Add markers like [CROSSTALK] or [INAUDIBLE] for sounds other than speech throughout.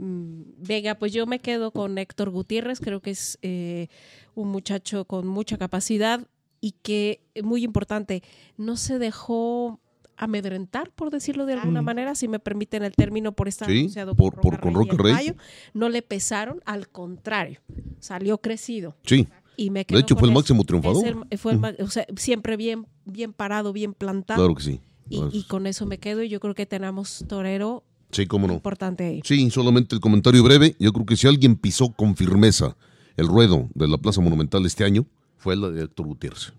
Mm, Venga, pues yo me quedo con Héctor Gutiérrez, creo que es eh, un muchacho con mucha capacidad y que, eh, muy importante, no se dejó amedrentar, por decirlo de alguna Mm. manera, si me permiten el término, por estar Sí, anunciado por- por, por- Roca con Rey Rey. No le pesaron, al contrario, salió crecido. Sí. Y me De hecho, con fue el máximo triunfador. El- fue el ma- o sea, siempre bien, bien parado, bien plantado. Claro que sí. Y, y con eso me quedo y yo creo que tenemos torero Sí, cómo no. importante ahí. Sí, solamente el comentario breve. Yo creo que si alguien pisó con firmeza el ruedo de la Plaza Monumental este año, fue la de Héctor Gutiérrez.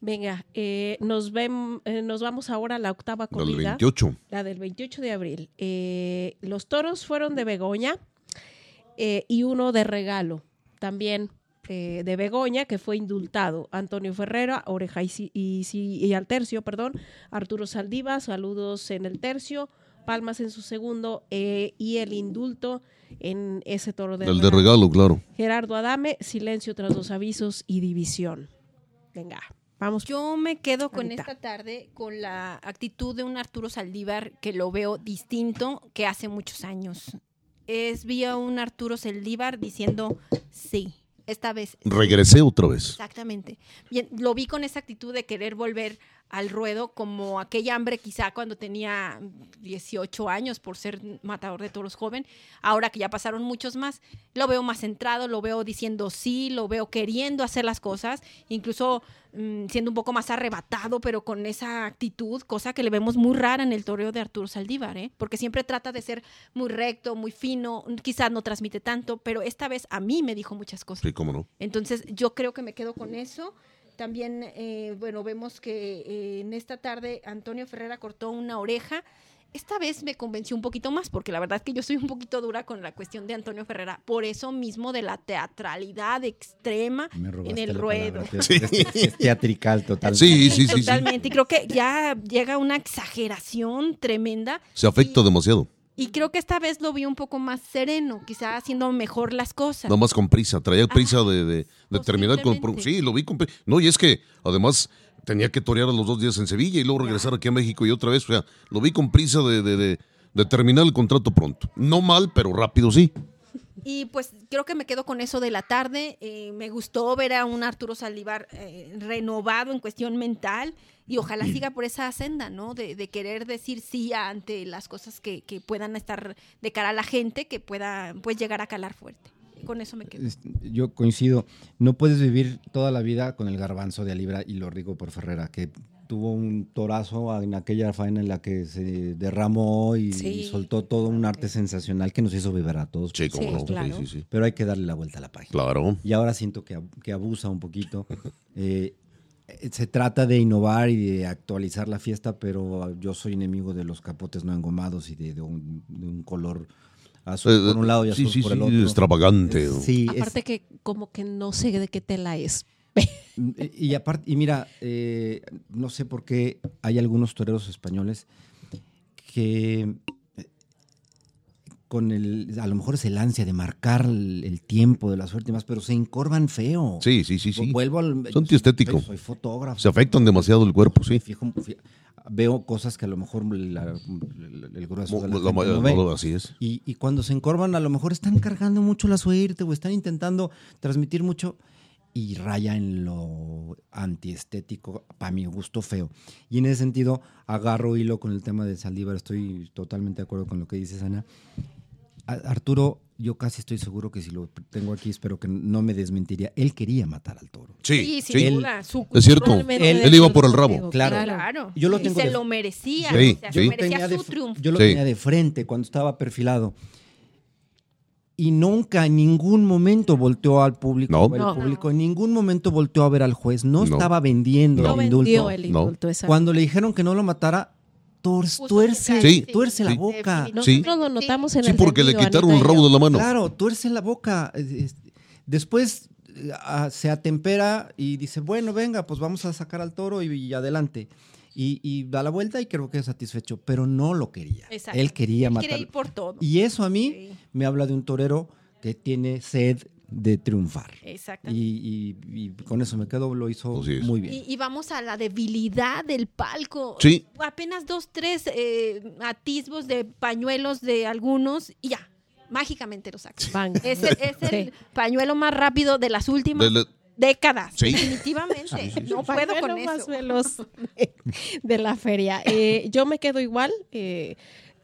Venga, eh, nos, ven, eh, nos vamos ahora a la octava La del corrida. 28. La del 28 de abril. Eh, los toros fueron de Begoña y uno de regalo. También eh, de Begoña, que fue indultado. Antonio Ferrera, Oreja y, al tercio, perdón. Arturo Saldiva, saludos en el tercio. Palmas en su segundo eh, y el indulto en ese toro de El de regalo, claro. Gerardo Adame, silencio tras dos avisos y división. Venga, vamos. Yo me quedo con Anita. esta tarde con la actitud de un Arturo Saldívar que lo veo distinto que hace muchos años. Es vi a un Arturo Saldívar diciendo sí, esta vez sí". Regresé otra vez. Exactamente. Bien, lo vi con esa actitud de querer volver al ruedo como aquella hambre quizá cuando tenía 18 años por ser matador de toros joven, ahora que ya pasaron muchos más, lo veo más centrado, lo veo diciendo sí, lo veo queriendo hacer las cosas, incluso mm, siendo un poco más arrebatado, pero con esa actitud, cosa que le vemos muy rara en el toreo de Arturo Saldívar, ¿eh? porque siempre trata de ser muy recto, muy fino, quizás no transmite tanto, pero esta vez a mí me dijo muchas cosas. Sí, cómo no. Entonces yo creo que me quedo con eso. También, eh, bueno, vemos que eh, en esta tarde Antonio Ferrera cortó una oreja. Esta vez me convenció un poquito más, porque la verdad es que yo soy un poquito dura con la cuestión de Antonio Ferrera, por eso mismo de la teatralidad extrema Me en el la ruedo. palabra. Es, es- es teatrical total. Sí, sí, sí, sí. Totalmente. Y creo que ya llega una exageración tremenda. Se afecta demasiado. Y creo que esta vez lo vi un poco más sereno, quizá haciendo mejor las cosas. Nada más con prisa. Traía prisa de, de- de terminar con. Sí, lo vi con. pri- No, y es que además tenía que torear a los dos días en Sevilla y luego regresar aquí a México y otra vez. O sea, lo vi con prisa de, de- de- de terminar el contrato pronto. No mal, pero rápido sí. Y pues creo que me quedo con eso de la tarde. Eh, me gustó ver a un Arturo Saldívar eh, renovado en cuestión mental y ojalá siga por esa senda, ¿no? De, de querer decir sí ante las cosas que, que puedan estar de cara a la gente, que pueda pues llegar a calar fuerte. Con eso me quedo. Yo coincido. No puedes vivir toda la vida con el garbanzo de a libra y lo digo por Ferrera, que tuvo un torazo en aquella faena en la que se derramó y, Sí. y soltó todo un arte sensacional que nos hizo vibrar a todos. Sí, claro. Sí, sí, sí. Pero hay que darle la vuelta a la página. Claro. Y ahora siento que, que abusa un poquito. [LAUGHS] Eh, eh, se trata de innovar y de actualizar la fiesta, pero yo soy enemigo de los capotes no engomados y de, de un, de un color azul Eh, por un lado y azul sí, por sí, el otro. extravagante. Sí, es- Aparte que como que no sé de qué tela es. [LAUGHS] y, y aparte, y mira, eh, no sé por qué hay algunos toreros españoles que eh, con el, a lo mejor es el ansia de marcar el, el tiempo de las últimas, pero se encorvan feo. Sí, sí, sí, sí. Vuelvo al. Es antiestético. Soy fotógrafo. Se afectan demasiado el cuerpo, sí. Fijo- fi- veo cosas que a lo mejor la- el grueso de la La gente mayoría- no ve. no, así es. Y, y cuando se encorvan, a lo mejor están cargando mucho la suerte o están intentando transmitir mucho y raya en lo antiestético, para mi gusto feo. Y en ese sentido, agarro hilo con el tema de Saldívar, estoy totalmente de acuerdo con lo que dices, Ana. Arturo, yo casi estoy seguro que si lo tengo aquí, espero que no me desmentiría. Él quería matar al toro. Sí, sin sí. duda. su- Es cierto. Él- iba por el rabo. Claro. Claro. Yo lo Y tengo se de- lo merecía. Sí, o sea, sí. se Yo merecía su triunfo. yo lo Sí. tenía de frente cuando estaba perfilado. Y nunca, en ningún momento volteó al público. No. El No. público en ningún momento volteó a ver al juez. No, No. estaba vendiendo No el indulto. vendió el indulto. Cuando le dijeron que no lo matara, tuerce, Sí. la Sí. boca. Sí. Nosotros lo notamos en Sí, el porque le quitaron y rabo de la mano. Claro, tuerce la boca. Es- es- Después eh, se atempera y dice, bueno, venga, pues vamos a sacar al toro y, y adelante. Y, y da la vuelta y creo que es satisfecho, pero no lo quería. Exacto. Él quería Él matar. quiere ir por todo. Y eso a mí Sí. me habla de un torero que tiene sed de triunfar. Exactamente. Y, y- y con eso me quedo, lo hizo muy bien. Y, y vamos a la debilidad del palco. Sí. Apenas dos, tres eh, atisbos de pañuelos de algunos y ya. mágicamente lo saca. Es el, es el Sí. pañuelo más rápido de las últimas De la- décadas. Sí. Definitivamente. No puedo con Pañuelo más eso. veloz [LAUGHS] de, de la feria. Eh, yo me quedo igual. eh,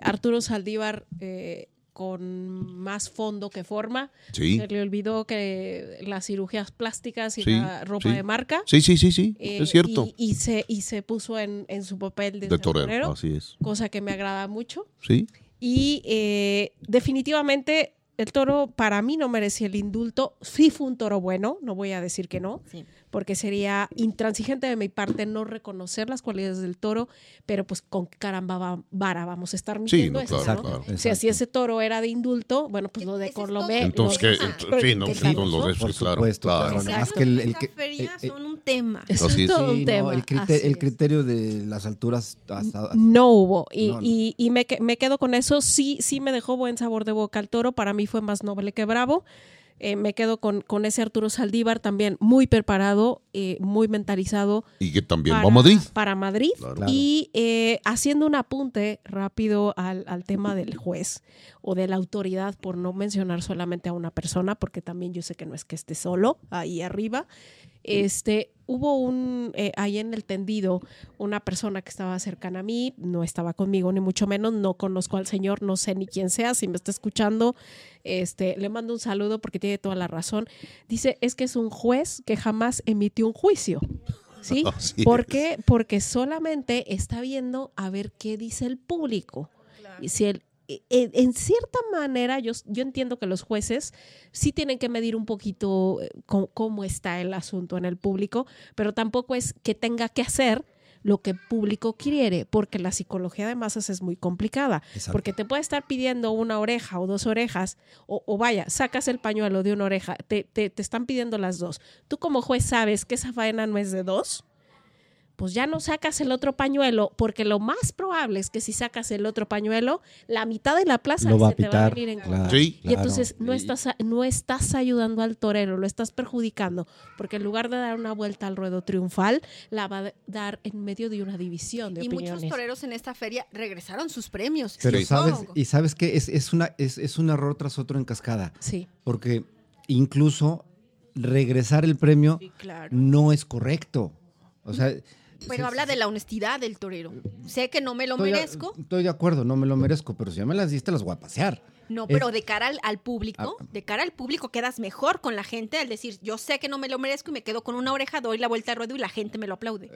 Arturo Saldívar eh, con más fondo que forma. Sí. Se le olvidó que las cirugías plásticas y Sí, la ropa sí. de marca. Sí, sí, sí, sí, eh, es cierto. Y, y se, y se puso en, en su papel de, de torero, torero, así es. cosa que me agrada mucho. Sí, Y eh, definitivamente el toro para mí no merecía el indulto. Sí fue un toro bueno, no voy a decir que no, Sí. Porque sería intransigente de mi parte no reconocer las cualidades del toro, pero pues con caramba va- vara vamos a estar sí, midiendo no, eso, claro, ¿no? claro. O sea, si ese toro era de indulto, bueno, pues lo de. Colomé. Entonces, deja. Ent- sí, no, ¿Qué sí, entonces lo tal? ves, Por claro, supuesto, claro. claro. Exacto, Más que el- el que- eh, eh, son un tema. Es todo Sí, un tema. no, el, criterio de las alturas hasta, No hubo. Y, y- y me, que- me quedo con eso. Sí, sí me dejó buen sabor de boca el toro. Para mí fue más noble que bravo. Eh, me quedo con, con ese Arturo Saldívar también muy preparado, eh, muy mentalizado. Y que también para, va a Madrid. Para Madrid. Claro. Y eh, haciendo un apunte rápido al, al tema del juez o de la autoridad, por no mencionar solamente a una persona, porque también yo sé que no es que esté solo ahí arriba. Este, hubo un, eh, ahí en el tendido, una persona que estaba cercana a mí, no estaba conmigo ni mucho menos, no conozco al señor, no sé ni quién sea, si me está escuchando, este, le mando un saludo porque tiene toda la razón. Dice, es que es un juez que jamás emitió un juicio. [LAUGHS] ¿Sí? Así ¿Por es. qué? Porque solamente está viendo a ver qué dice el público. Y si el, en cierta manera, yo, yo entiendo que los jueces sí tienen que medir un poquito eh, cómo, cómo está el asunto en el público, pero tampoco es que tenga que hacer lo que el público quiere, porque la psicología de masas es muy complicada, Exacto. porque te puede estar pidiendo una oreja o dos orejas, o, o vaya, sacas el pañuelo de una oreja, te, te, te están pidiendo las dos. Tú como juez sabes que esa faena no es de dos, pues ya no sacas el otro pañuelo, porque lo más probable es que si sacas el otro pañuelo, la mitad de la plaza lo va a se te va a venir en claro, Sí. Y entonces no estás, no estás ayudando al torero, lo estás perjudicando, porque en lugar de dar una vuelta al ruedo triunfal, la va a dar en medio de una división de Y opiniones. muchos toreros en esta feria regresaron sus premios. Pero Sí. sabes, y sabes que es, es, una, es, es un error tras otro en cascada. Sí. Porque incluso regresar el premio Sí, claro. no es correcto. O sea, Pero habla de la honestidad del torero. Sé que no me lo estoy, a- merezco. estoy de acuerdo, no me lo merezco, pero si ya me las diste, las voy a pasear. No, Es- pero de cara al, al público, Ah. de cara al público quedas mejor con la gente al decir, yo sé que no me lo merezco y me quedo con una oreja, doy la vuelta al ruedo y la gente me lo aplaude.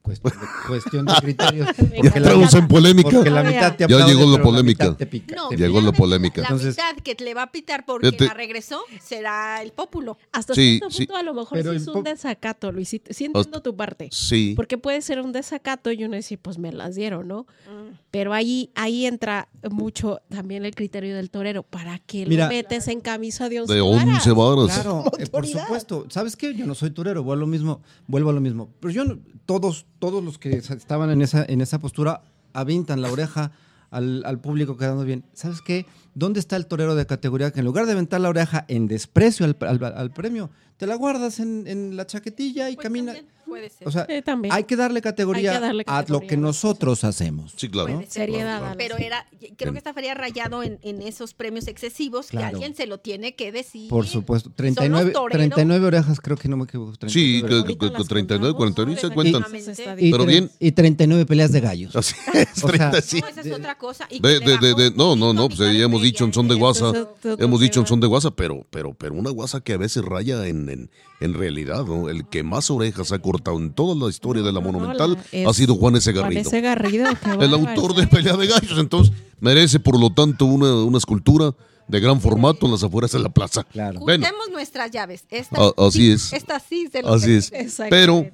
Cuestión de, cuestión de criterios. Me [LAUGHS] porque la Entramos mitad- en polémica. porque la Ya mitad te llegó la polémica. mitad te pica, No, te Llegó la polémica. La Entonces- mitad que le va a pitar porque Fíjate. la regresó será el pópulo. Hasta Sí, cierto sí. punto a lo mejor Pero sí es un desacato, Luisito. Sí entiendo tu parte. Sí. Porque puede ser un desacato y uno decir, pues me las dieron, ¿no? Mm. Pero ahí, ahí entra mucho también el criterio del torero. ¿Para qué Mira- lo metes en camisa de once De varas? 11 varas. Claro, eh, por supuesto. ¿Sabes qué? Yo no soy torero, vuelvo a lo mismo, vuelvo a lo mismo. Pero yo no- todos, todos los que estaban en esa, en esa postura avientan la oreja al, al público quedando bien. ¿Sabes qué? ¿Dónde está el torero de categoría que en lugar de aventar la oreja en desprecio al, al- al premio, te la guardas en, en la chaquetilla y Pues camina? también puede ser. O sea, Sí, también. hay que darle categoría, que darle a lo categoría. que nosotros hacemos. Sí, claro. Ser. Seriedad, Claro, Alex. Pero era, creo que esta feria rayado en, en esos premios excesivos que Claro. alguien se lo tiene que decir. Por supuesto. Son 39, los toreros. 39 orejas, creo que no me equivoco. Sí, 39 que, orejas. que- Ahorita que las 39, contamos. 41 se cuentan. Y Pero bien. Y 39 peleas de gallos. Así [LAUGHS] es, O sea, 30, sí. No, esa es otra cosa. Y De, que de, de, no, no, no, pues ya hemos dicho en son de ¿eh? guasa, hemos dicho en son de guasa, pero, pero, pero una guasa que a veces raya en, en, en realidad, ¿no? El que más orejas ha cortado en toda la historia de la Monumental ha sido Juan S. Juan Garrido. ese Garrido. qué [LAUGHS] El autor de Pelea de Gallos, entonces merece por lo tanto una, una escultura de gran formato en las afueras de la plaza. Claro. Bueno, nuestras llaves. Esta A- así sí, es. Esta sí se lo así es. Pero,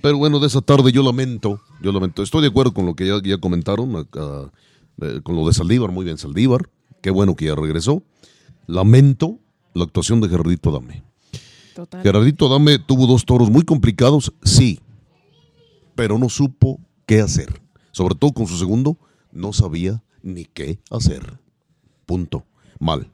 pero bueno, de esa tarde yo lamento, yo lamento. Estoy de acuerdo con lo que ya, ya comentaron, acá, eh, con lo de Saldívar, muy bien Saldívar, qué bueno que ya regresó. Lamento la actuación de Gerardito Dame. Total. Gerardito Dame tuvo dos toros muy complicados, sí, pero no supo qué hacer. Sobre todo con su segundo, no sabía ni qué hacer. Punto. Mal.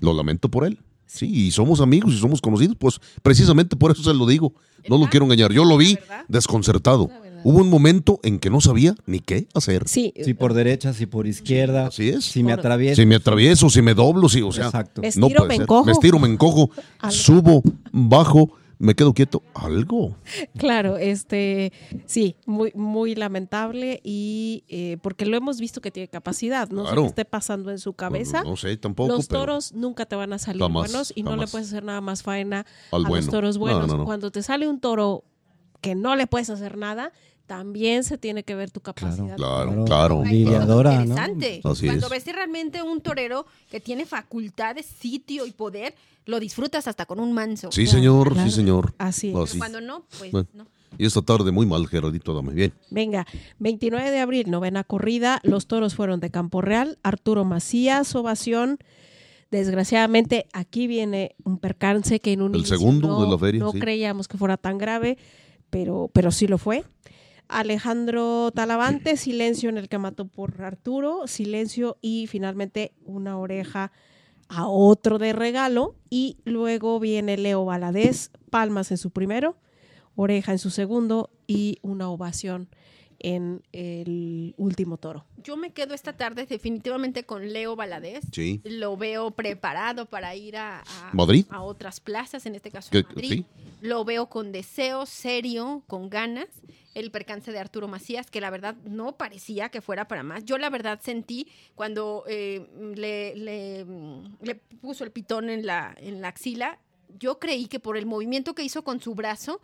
Lo lamento por él. Sí, y somos amigos y somos conocidos, pues precisamente por eso se lo digo. No lo quiero engañar. Yo lo vi desconcertado. Hubo un momento en que no sabía ni qué hacer. Sí, Si por derecha, si por izquierda. Así es. Si me atravieso. Si me atravieso, si me doblo, si, o sea, Exacto. Me no estiro, me encojo. Me estiro, me encojo, [LAUGHS] subo, bajo, me quedo quieto. Algo. Claro, este, sí, muy, muy lamentable y eh, porque lo hemos visto que tiene capacidad, no sé qué esté pasando en su cabeza. No, sé tampoco. los pero- toros nunca te van a salir Jamás, buenos y no le puedes hacer nada más faena Al a bueno. los toros No, buenos. no, no. Cuando te sale un toro que no le puedes hacer nada, también se tiene que ver tu capacidad. Claro, claro. Ay, Lidiadora, ¿no? interesante. Así Cuando es. ves realmente un torero que tiene facultades, sitio y poder, lo disfrutas hasta con un manso. Sí, Claro, señor, claro. sí, señor. Así es. Pero Así. cuando no, pues Bueno. no. Y esta tarde muy mal, Gerardito, dame bien. Venga, 29 de abril, novena corrida. Los toros fueron de Campo Real. Arturo Macías, ovación. Desgraciadamente, aquí viene un percance que en un El inicio segundo no, de la feria, no sí. creíamos que fuera tan grave, pero, pero sí lo fue. Alejandro Talavante, silencio en el que mató por Arturo, silencio y finalmente una oreja a otro de regalo. Y luego viene Leo Valadez, palmas en su primero, oreja en su segundo y una ovación en el último toro. Yo me quedo esta tarde definitivamente con Leo Valadez. Sí. Lo veo preparado para ir a, a- ¿Madrid? a otras plazas, en este caso Madrid. sí. Lo veo con deseo, serio, con ganas. El percance de Arturo Macías, que la verdad no parecía que fuera para más. Yo la verdad sentí cuando eh, le, le, le puso el pitón en la, en la axila, yo creí que por el movimiento que hizo con su brazo,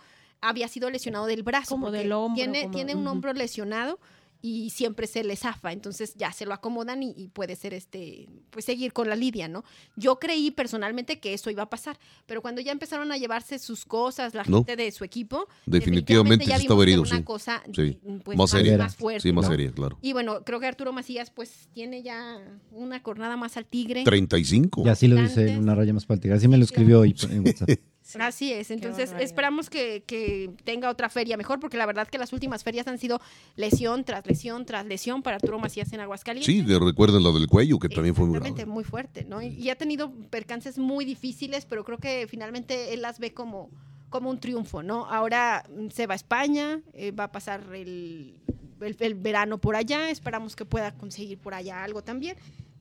había sido lesionado del brazo. Como del hombro, Tiene, como- tiene un hombro lesionado y siempre se le zafa, entonces ya se lo acomodan y, y puede ser este, pues seguir con la lidia, ¿no? Yo creí personalmente que eso iba a pasar, pero cuando ya empezaron a llevarse sus cosas, la No. gente de su equipo, Definitivamente ya estaba herido, una sí. cosa Sí. pues, Más más, seria. más fuerte. Sí, más ¿no? seria, claro. Y bueno, creo que Arturo Macías pues tiene ya una cornada más al tigre. 35. Y así lo dice una raya más para el tigre. Así me lo escribió hoy en WhatsApp. [LAUGHS] Así es, entonces esperamos que, que tenga otra feria mejor, porque la verdad que las últimas ferias han sido lesión tras lesión tras lesión para Arturo Macías en Aguascalientes. Sí, de- recuerden la del cuello, que también fue muy grave. muy fuerte, ¿no? Y, y ha tenido percances muy difíciles, pero creo que finalmente él las ve como, como un triunfo, ¿no? Ahora mm, se va a España, eh, va a pasar el, el- el verano por allá, esperamos que pueda conseguir por allá algo también.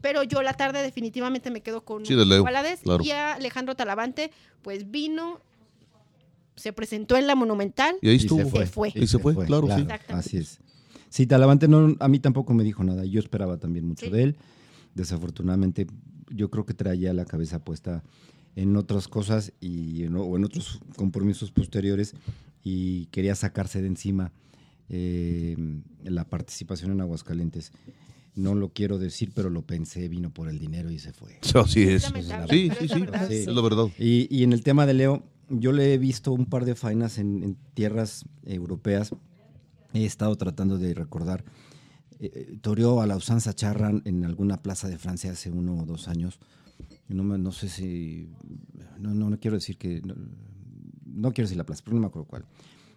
Pero yo la tarde definitivamente me quedo con Sí, de Leo, Valadez claro. y a Alejandro Talavante, pues vino, se presentó en la Monumental. Y ahí Y estuvo. se fue. Y se fue, claro, sí. Exactamente. Así es. Sí, Talavante no, a mí tampoco me dijo nada. Yo esperaba también mucho Sí. de él. Desafortunadamente, yo creo que traía la cabeza puesta en otras cosas y en, o en otros compromisos posteriores y quería sacarse de encima eh, la participación en Aguascalientes. No lo quiero decir, pero lo pensé, vino por el dinero y se fue. [LAUGHS] Es. lamentable, Sí, sí, es sí. verdad. Sí. Es la verdad. Y, y en el tema de Leo, yo le he visto un par de faenas en, en tierras europeas. He estado tratando de recordar. Eh, eh, toreó a la usanza charra en alguna plaza de Francia hace uno o dos años. No, me- no sé si. No, no, no quiero decir que. No, no quiero decir la plaza, pero no me acuerdo cuál.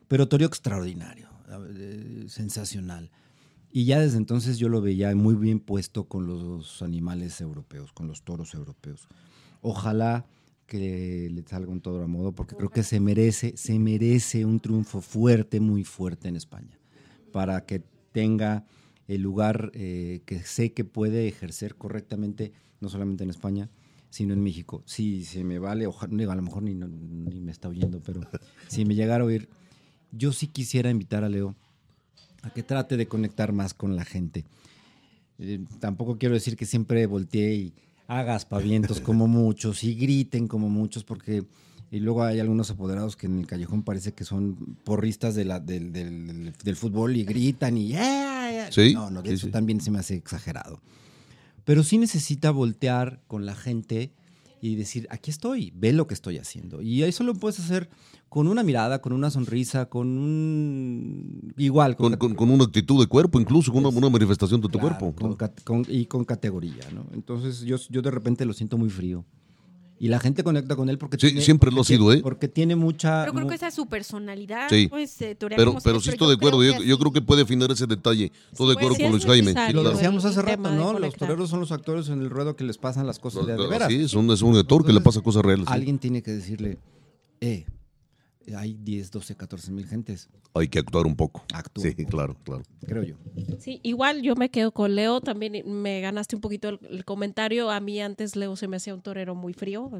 Pero toreó extraordinario, eh, sensacional. Y ya desde entonces yo lo veía muy bien puesto con los animales europeos, con los toros europeos. Ojalá que le salga un toro a modo, porque creo que se merece, se merece un triunfo fuerte, muy fuerte en España, para que tenga el lugar eh, que sé que puede ejercer correctamente, no solamente en España, sino en México. Si se me vale, ojalá, a lo mejor ni, no- ni me está oyendo, pero si me llegara a oír, yo sí quisiera invitar a Leo a que trate de conectar más con la gente. Eh, tampoco quiero decir que siempre voltee y haga aspavientos como [LAUGHS] muchos y griten como muchos, porque y luego hay algunos apoderados que en el callejón parece que son porristas de la, del, del- del fútbol y gritan y "Yeah, yeah". Sí, no, no, sí, eso sí. también se me hace exagerado. Pero sí necesita voltear con la gente y decir, aquí estoy, ve lo que estoy haciendo. Y eso lo puedes hacer con una mirada, con una sonrisa, con un... Igual, Con, con- con una actitud de cuerpo, incluso con una, una manifestación de tu Claro, cuerpo. y con categoría, ¿no? Entonces yo, yo de repente lo siento muy frío. Y la gente conecta con él porque Sí, siempre lo ha porque sido, tiene- ¿eh? Porque tiene mucha... Pero creo mu- que esa es su personalidad. Sí. Pues, eh, Pero, como pero sí estoy de acuerdo. Yo, yo creo que puede afinar ese detalle. Estoy de Pues acuerdo sí con es Luis Jaime. Sí, Lo decíamos hace rato, de ¿no? Los toreros son los actores en el ruedo que les pasan las cosas de, de veras. Sí, es un, es un actor que le Entonces, pasa cosas reales. sí. Alguien tiene que decirle, eh, hay 10, 12, 14 mil gentes. Hay que actuar un poco. Actúa Sí, claro, claro. Creo yo. Sí, igual yo me quedo con Leo, también me ganaste un poquito el, el comentario. A mí antes Leo se me hacía un torero muy frío.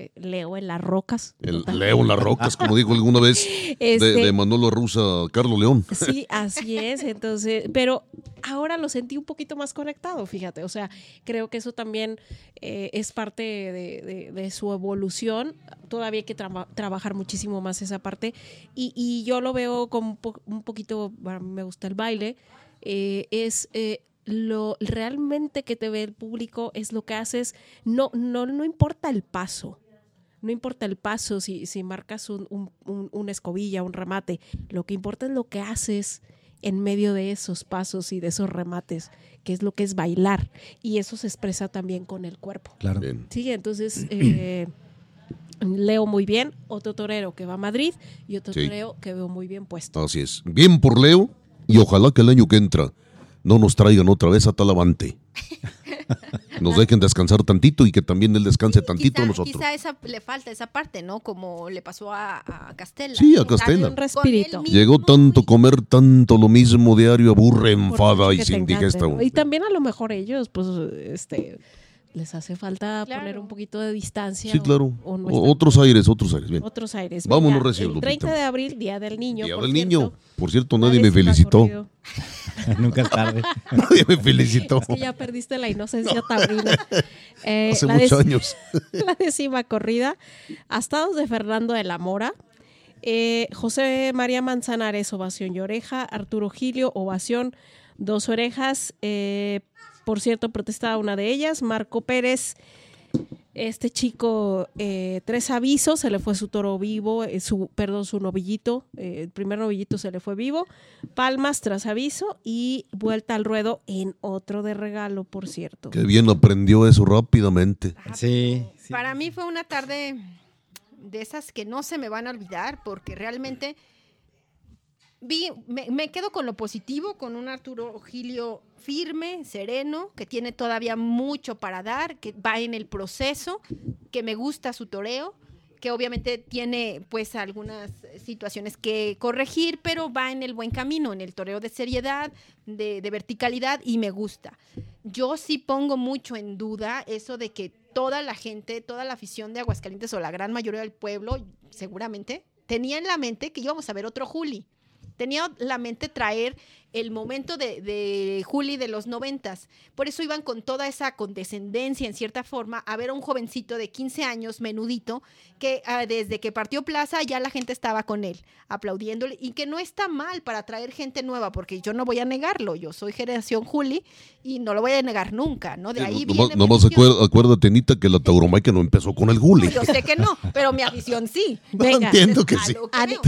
Eh, Leo en las rocas. El. Leo en las rocas, como dijo alguna vez de, Este- de Manolo Rusa, Carlos León. Sí, [LAUGHS] así es. Entonces, pero ahora lo sentí un poquito más conectado, fíjate. O sea, creo que eso también eh, es parte de, de- de su evolución. Todavía hay que traba- trabajar muchísimo más esa parte. Y, y yo lo veo como un, po- un poquito, bueno, me gusta el baile. eh, es eh, lo realmente que te ve el público, es lo que haces. No, no, no importa el paso. No importa el paso, si, si marcas un, un- un- una escobilla, un remate, lo que importa es lo que haces en medio de esos pasos y de esos remates, que es lo que es bailar. Y eso se expresa también con el cuerpo. Claro. Bien. Sí, entonces eh, [CLEARS THROAT] leo muy bien, otro torero que va a Madrid y otro Sí. torero que veo muy bien puesto. Así es. Bien por Leo y ojalá que el año que entra no nos traigan otra vez a Talavante. [LAUGHS] [LAUGHS] Nos dejen descansar tantito y que también él descanse tantito quizá, nosotros. quizá esa, le falta esa parte, ¿no? Como le pasó a, a Castella. Sí, a Castella. Un respirito. Llegó tanto comer tanto lo mismo diario, aburre, enfada y que sin te encante, digesta. ¿no? Y también a lo mejor ellos, pues, este, les hace falta Claro. poner un poquito de distancia. Sí, claro. o no O- están- otros aires, otros aires. Bien. otros aires. Vámonos, Venga, recién, El Lupita. 30 de abril, Día del Niño. Día por del cierto. niño. Por cierto, nadie me felicitó. [LAUGHS] Nunca es tarde. [LAUGHS] Nadie me felicitó. Es que ya perdiste la inocencia taurina. [LAUGHS] Eh, Hace muchos dec- años. la décima corrida. Astados de Fernando de la Mora. Eh, José María Manzanares, ovación y oreja. Arturo Gilio, ovación, dos orejas. Eh, por cierto, protestaba una de ellas. Marco Pérez, este chico, eh, tres avisos, se le fue su toro vivo, eh, su, perdón, su novillito, eh, el primer novillito se le fue vivo, palmas tras aviso y vuelta al ruedo en otro de regalo, por cierto. Qué bien aprendió eso rápidamente. Sí, sí. Para mí fue una tarde de esas que no se me van a olvidar porque realmente vi, me, quedo con lo positivo, con un Arturo Gilio firme, sereno, que tiene todavía mucho para dar, que va en el proceso, que me gusta su toreo, que obviamente tiene pues algunas situaciones que corregir, pero va en el buen camino, en el toreo de seriedad, de, de verticalidad y me gusta. Yo sí pongo mucho en duda eso de que toda la gente, toda la afición de Aguascalientes o la gran mayoría del pueblo, seguramente, tenía en la mente que íbamos a ver otro Juli. Tenía la mente traer el momento de, de Juli de los noventas. Por eso iban con toda esa condescendencia, en cierta forma, a ver a un jovencito de 15 años, menudito, que ah, desde que partió Plaza ya la gente estaba con él, aplaudiéndole, y que no está mal para traer gente nueva, porque yo no voy a negarlo, yo soy generación Juli y no lo voy a negar nunca, ¿no? De ahí viene afición. acuer- acuérdate, Anita, que la tauromaquia no empezó con el guli. Yo sé que no, pero mi afición sí. [LAUGHS] Venga. Entiendo que sí.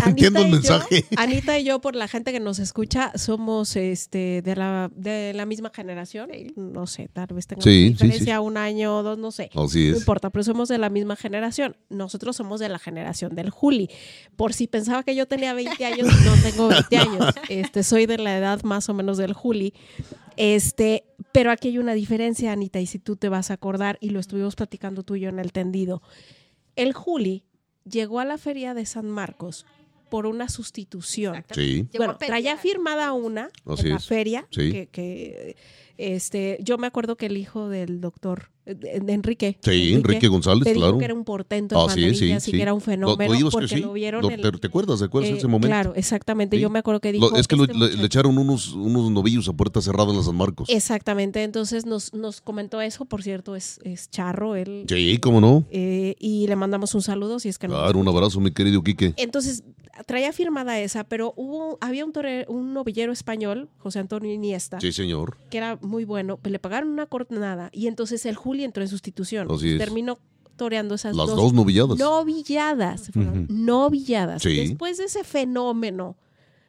Entiendo el y yo- mensaje. Anita y yo, por la gente que nos escucha, somos este de la, de la misma generación. No sé, tal vez tengamos Sí, sí, diferencia un año o dos, no sé. Así No es. importa, pero somos de la misma generación. Nosotros somos de la generación del Juli. Por si pensaba que yo tenía 20 años, no tengo 20 años. [LAUGHS] Este, soy de la edad más o menos del Juli. Este, pero aquí hay una diferencia, Anita, y si tú te vas a acordar, y lo estuvimos platicando tú y yo en el tendido. El Juli llegó a la feria de San Marcos por una sustitución. Sí. Bueno, traía firmada una Así en la es. feria Sí. que, que, este, yo me acuerdo que el hijo del doctor de, Enrique, Sí, Enrique González, te dijo claro. que era un portento en Ah, sí, sí, que era un fenómeno lo porque lo vieron Lo- el- te, te acuerdas? ¿Te acuerdas eh, ese momento? Claro, exactamente. Yo me acuerdo que dijo. es que este le, echaron unos, unos novillos a puerta cerrada en la San Marcos. Exactamente. Entonces nos, nos comentó eso. Por cierto, es, es charro él. Sí, cómo no. eh, y le mandamos un saludo si es que no. Claro, un abrazo, mi querido Quique. Entonces, traía firmada esa, pero hubo, había un, tore- un novillero español, José Antonio Iniesta, Sí, señor. que era muy bueno, le pagaron una cornada y entonces el Juli entró en sustitución. Así es. Terminó toreando esas Las dos, dos novilladas. novilladas. fueron Ujú. novilladas. Sí. Después de ese fenómeno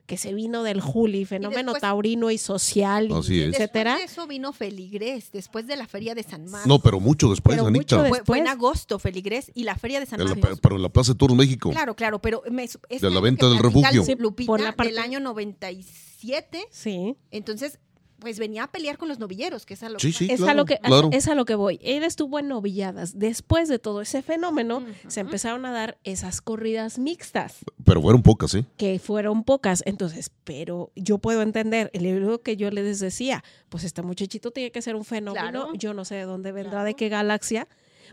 que se vino del Juli, fenómeno después- taurino y social, Así es. etcétera. Después de eso vino Feligrés, después de la feria de San Marcos. No, pero mucho después, Pero Anita. mucho fue, fue en agosto Feligrés y la feria de San la- Marcos. pero en la Plaza de Toros México. Claro, claro, pero me, este De la venta del refugio. Sí, Lupita, por la parte- del año 97, Sí. entonces pues venía a pelear con los novilleros, que es a lo Sí, que sí, es, a lo que, claro. es a lo que voy. Él estuvo en novilladas. Después de todo ese fenómeno, se empezaron a dar esas corridas mixtas, Pero fueron pocas, ¿eh? que fueron pocas. Entonces, pero yo puedo entender, lo que yo les decía, pues este muchachito tiene que ser un fenómeno. Claro. Yo no sé de dónde vendrá, Claro. de qué galaxia,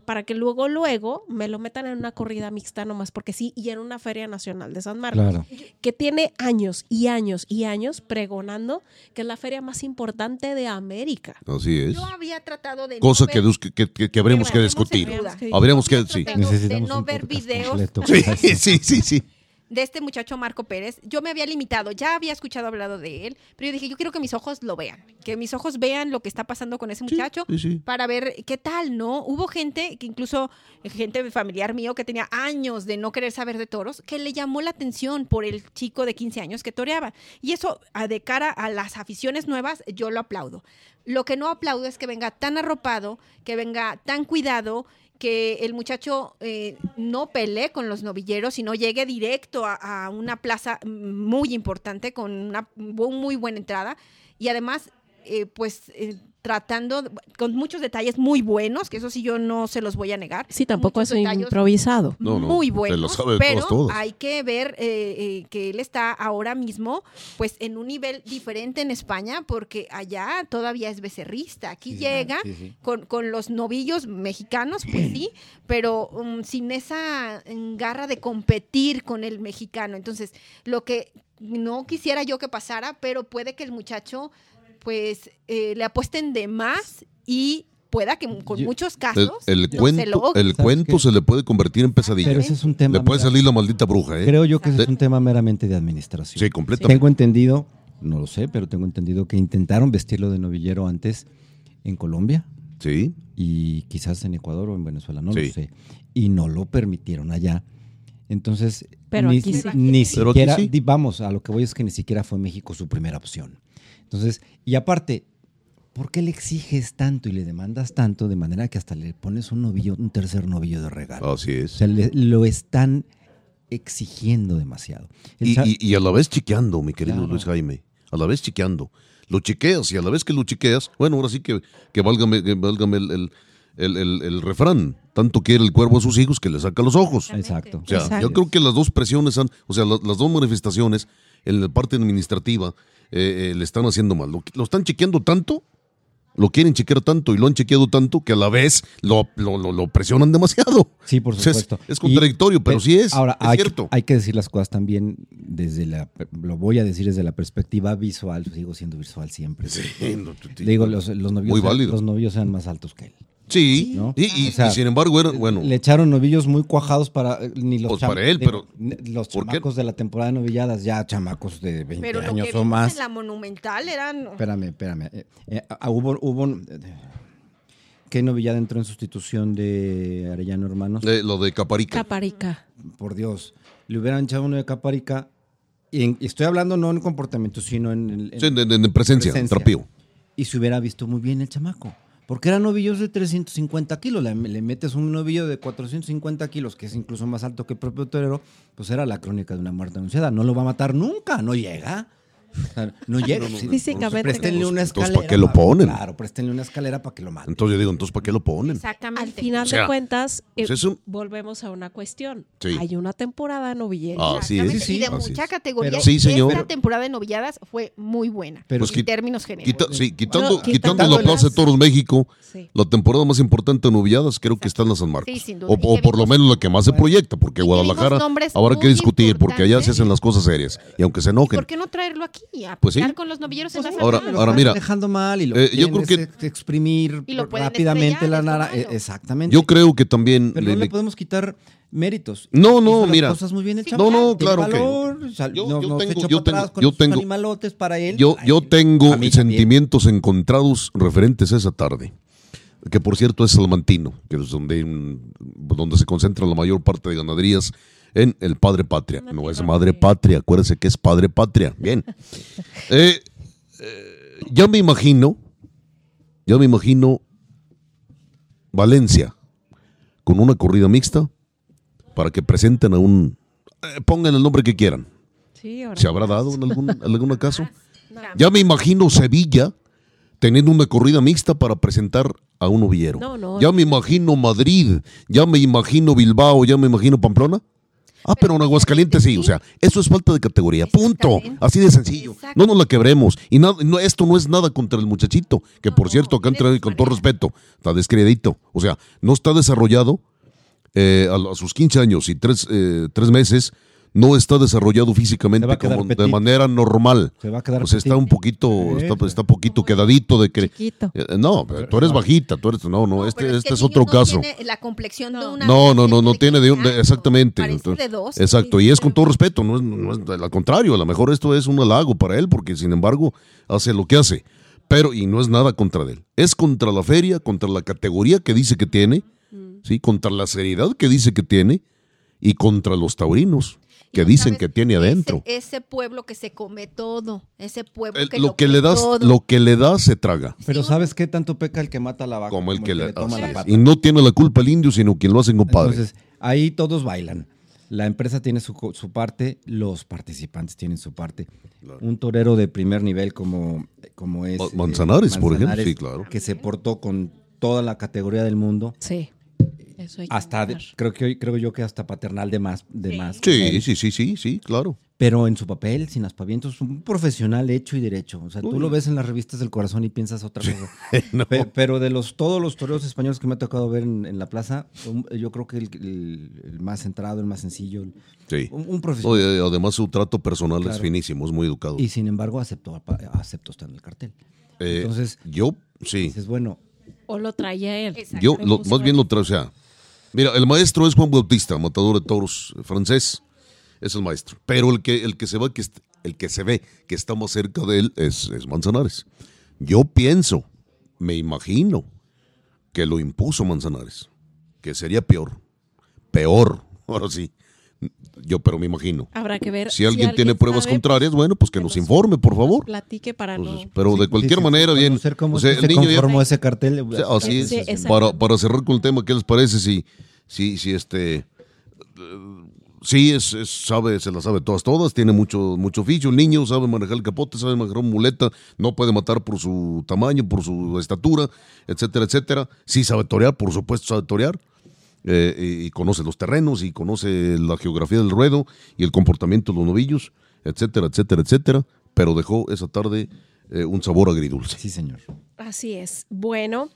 para que luego, luego me lo metan en una corrida mixta nomás porque sí, y en una feria nacional de San Marcos. Claro. que tiene años y años y años pregonando que es la feria más importante de América. Así es. Yo había tratado de Cosa no que, que, que- que habremos que discutir. Habríamos que, sí. tratando de Necesitamos no un ver videos completo. Sí, [LAUGHS] sí, sí, sí. De este muchacho Marco Pérez, yo me había limitado, ya había escuchado hablado de él, pero yo dije, yo quiero que mis ojos lo vean, que mis ojos vean lo que está pasando con ese muchacho sí, sí. para ver qué tal, ¿no? Hubo gente, que incluso gente familiar mío que tenía años de no querer saber de toros, que le llamó la atención por el chico de 15 años que toreaba. Y eso, de cara a las aficiones nuevas, yo lo aplaudo. Lo que no aplaudo es que venga tan arropado, que venga tan cuidado, que el muchacho eh, no pelee con los novilleros, sino llegue directo a, una plaza muy importante con una muy buena entrada. Y además, eh, pues eh, tratando con muchos detalles muy buenos, que eso sí yo no se los voy a negar. Sí, tampoco Muchos es improvisado. No, no, muy te lo buenos, sabe pero hay que ver eh, eh, que él está ahora mismo pues en un nivel diferente en España porque allá todavía es becerrista. Aquí Sí, llega sí, sí. Con, con los novillos mexicanos, pues sí, pero um, sin esa mm, garra de competir con el mexicano. Entonces, lo que no quisiera yo que pasara, pero puede que el muchacho pues eh, le apuesten de más y pueda que con Yo- muchos casos el no se cuento, logre. el ¿Sabes cuento qué? se le puede convertir en pesadilla. Pero ese es un tema. Le puede salir la maldita bruja, ¿eh? Creo yo que ese es un tema meramente de administración. Sí, completamente. Tengo entendido, no lo sé, pero tengo entendido que intentaron vestirlo de novillero antes en Colombia Sí. y quizás en Ecuador o en Venezuela, no Sí. lo sé. Y no lo permitieron allá. Entonces, Pero ni, aquí sí. ni Pero aquí siquiera, sí. di- vamos, a lo que voy es que ni siquiera fue México su primera opción. Entonces, y aparte, ¿por qué le exiges tanto y le demandas tanto de manera que hasta le pones un novillo, un tercer novillo de regalo? Así O es. sea, le- lo están exigiendo demasiado. Y, y- y a la vez chiqueando, mi querido Claro. Luis Jaime. A la vez chiqueando. Lo chiqueas y a la vez que lo chiqueas, bueno, ahora sí que, que válgame, que válgame el, el- el- el- el refrán. Tanto quiere el cuervo a sus hijos que le saca los ojos. Exacto. O sea, Exacto. yo creo que las dos presiones, han, o sea, la- las dos manifestaciones en la parte administrativa eh, eh, le están haciendo mal. Lo, lo están chequeando tanto, lo quieren chequear tanto y lo han chequeado tanto que a la vez lo, lo- lo- presionan demasiado. Sí, por O sea, es- supuesto. es contradictorio, pero eh, sí es, Ahora, es hay, cierto. hay que decir las cosas también desde la, lo voy a decir desde la perspectiva visual, sigo siendo visual siempre. no, tú- tú- Digo, los, los novillos Muy sean- los novillos sean más altos que él. Sí, ¿no? y, y- O sea, y sin embargo, era, bueno, Le echaron novillos muy cuajados para eh, ni los Pues cham- para él, digo, pero ne- los ¿por qué? chamacos de la temporada de novilladas, ya chamacos de 20 Pero lo años que o más. en la monumental eran Espérame, espérame. Eh, eh, ah, hubo, hubo eh, ¿Qué novillada entró en sustitución de Arellano Hermanos? lo de Caparica. Caparica. por Dios, le hubieran echado uno de Caparica. Y, en- y estoy hablando no en comportamiento, sino en, en- Sí, en, en- en presencia, en trapío. Y se hubiera visto muy bien el chamaco. Porque eran novillos de 350 kilos. Le, le metes un novillo de 450 kilos, que es incluso más alto que el propio torero, pues era la crónica de una muerte anunciada. No lo va a matar nunca, no llega. No llega. Sí, Físicamente préstenle una Entonces, escalera. ¿para qué lo ponen? Claro, préstenle una escalera para que lo maten. Entonces yo digo, entonces ¿para qué lo ponen? exactamente. Al final O sea, de cuentas, eh, pues es un- volvemos a una cuestión. Sí. Hay una temporada novillera. Ah, sí, es, sí, y de así mucha es. categoría. Pero- Sí, señor. Esta temporada de novilladas fue muy buena. Pero- Pues en términos generales. Quita- sí, quitando, No, quitando quitando la Plaza de las- Toros México, Sí. la temporada más importante de novilladas creo que está en la San Marcos. Sí, sin duda. O, o que por lo menos la que más se proyecta, porque Guadalajara habrá que discutir, porque allá se hacen las cosas serias. Y aunque se ¿Y enojen, por qué no traerlo aquí? A Pues sí. con los novilleros en la Ahora- ahora mira, dejando mal y lo eh, que yo creo es exprimir Y lo pueden rápidamente la nara. eh, Exactamente. yo creo que también... Pero le- no le le- podemos quitar méritos. No, no, mira. cosas muy bien. No, no, claro que- valor, o sea, Yo- no, yo no se tengo- yo para atrás tengo- con yo esos tengo- animalotes para él. Yo, Ay, yo tengo a mí también. sentimientos encontrados referentes a esa tarde. Que por cierto es Salmantino, que es donde, donde se concentra la mayor parte de ganaderías en el Padre Patria. No es Madre Patria, acuérdese que es Padre Patria. Bien. [LAUGHS] Eh, eh, ya me imagino, ya me imagino Valencia con una corrida mixta para que presenten a un... eh, pongan el nombre que quieran. Sí. ¿Se habrá dado en algún, en algún [LAUGHS] caso? No. Ya me imagino Sevilla teniendo una corrida mixta para presentar a un novillero. No, no, ya me imagino Madrid, ya me imagino Bilbao, ya me imagino Pamplona. Ah, pero en Aguascalientes sí, o sea, eso es falta de categoría, punto. Así de sencillo. No nos la quebremos. Y nada, no, esto no es nada contra el muchachito, que por cierto, acá entra con todo respeto, está descrédito. O sea, no está desarrollado eh, a, a sus 15 años y tres, eh, tres meses, no está desarrollado físicamente como de manera normal. Se va a quedar O sea, está un poquito, Sí, está, pues. está poquito quedadito de que. Chiquito. Eh, No, tú eres bajita, tú eres. No, no, este, este es otro no caso. tiene la complexión de No. una No, no, no, no de tiene de un. 15 de- años. exactamente. Entonces, de dos. exacto, y es con todo respeto, no es, no es- al contrario, a lo mejor esto es un halago para él, porque sin embargo hace lo que hace. Pero, y no es nada contra él. Es contra la feria, contra la categoría que dice que tiene, ¿sí? contra la seriedad que dice que tiene, y contra los taurinos que dicen que tiene adentro. Ese, ese pueblo que se come todo, ese pueblo El- que lo que le das, todo. lo que le das se traga. Pero Sí, ¿sabes qué tanto peca el que mata a la vaca? Como el que le, toma la pata? Y no tiene la culpa el indio, sino quien lo hace compadre. Entonces, ahí todos bailan. La empresa tiene su, co- su parte, los participantes tienen su parte. Un torero de primer nivel como, como es... Ma- eh, Manzanares, por ejemplo, sí, claro. Que se portó con toda la categoría del mundo. Sí. Eso hay que Hasta, de- creo, que, creo yo que hasta paternal de más. De más sí, sí, sí, sí, sí, claro. Pero en su papel, sin aspavientos, un profesional hecho y derecho. O sea, tú lo ves en las revistas del corazón y piensas otra cosa. [LAUGHS] No. Pero de los todos los toreros españoles que me ha tocado ver en, en la plaza, yo creo que el, el- el más centrado, el más sencillo, el- Sí. un, un profesional. Oye, además su trato personal es finísimo, es muy educado. Y sin embargo aceptó, aceptó estar en el cartel. Eh, Entonces, yo, sí. dices, bueno, O lo traía él. Yo lo- más bien lo traigo, o sea, mira, el maestro es Juan Bautista, matador de toros francés, es el maestro. Pero el que, el que se ve que el que se ve que está más cerca de él es, es Manzanares. Yo pienso, me imagino que lo impuso Manzanares, que sería peor, peor, [LAUGHS] ahora sí. Yo, pero me imagino. Habrá que ver. Si alguien tiene pruebas sabe, contrarias, bueno, pues que que nos informe, por favor. Platique para Entonces, no. pero de cualquier sí, manera, bien. cómo o sea, se el niño ya- conformó ese cartel. o sea, así Sí, es. sí, exacto. para, para cerrar con el tema, ¿qué les parece si, si, si este sí es, es- sabe, se la sabe todas, todas, tiene mucho, mucho oficio, el niño sabe manejar el capote, sabe manejar una muleta, no puede matar por su tamaño, por su estatura, etcétera, etcétera. Sí sabe torear, por supuesto sabe torear. Eh, y, conoce los terrenos y conoce la geografía del ruedo y el comportamiento de los novillos, etcétera, etcétera, etcétera. Pero dejó esa tarde eh, un sabor agridulce. Sí, señor. Así es. Bueno,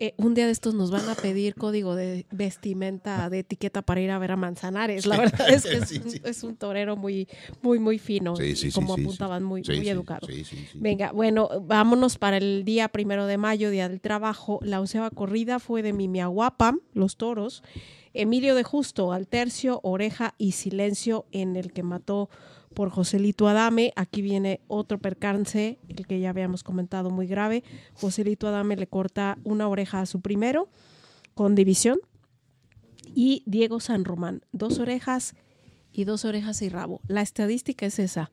eh, un día de estos nos van a pedir código de vestimenta, de etiqueta para ir a ver a Manzanares. La verdad es que [LAUGHS] es, Sí, un, sí. es un torero muy, muy, muy fino. Sí, como apuntaban, muy, muy sí, educado. Venga, bueno, vámonos para el día primero de mayo, Día del Trabajo. La onceava corrida fue de Mimiaguapa, los toros. Emilio de Justo, al tercio, oreja y silencio, en el que mató por Joselito Adame. Aquí viene otro percance, el que ya habíamos comentado muy grave. Joselito Adame le corta una oreja a su primero, con división. Y Diego San Román, dos orejas y dos orejas y rabo. La estadística es esa.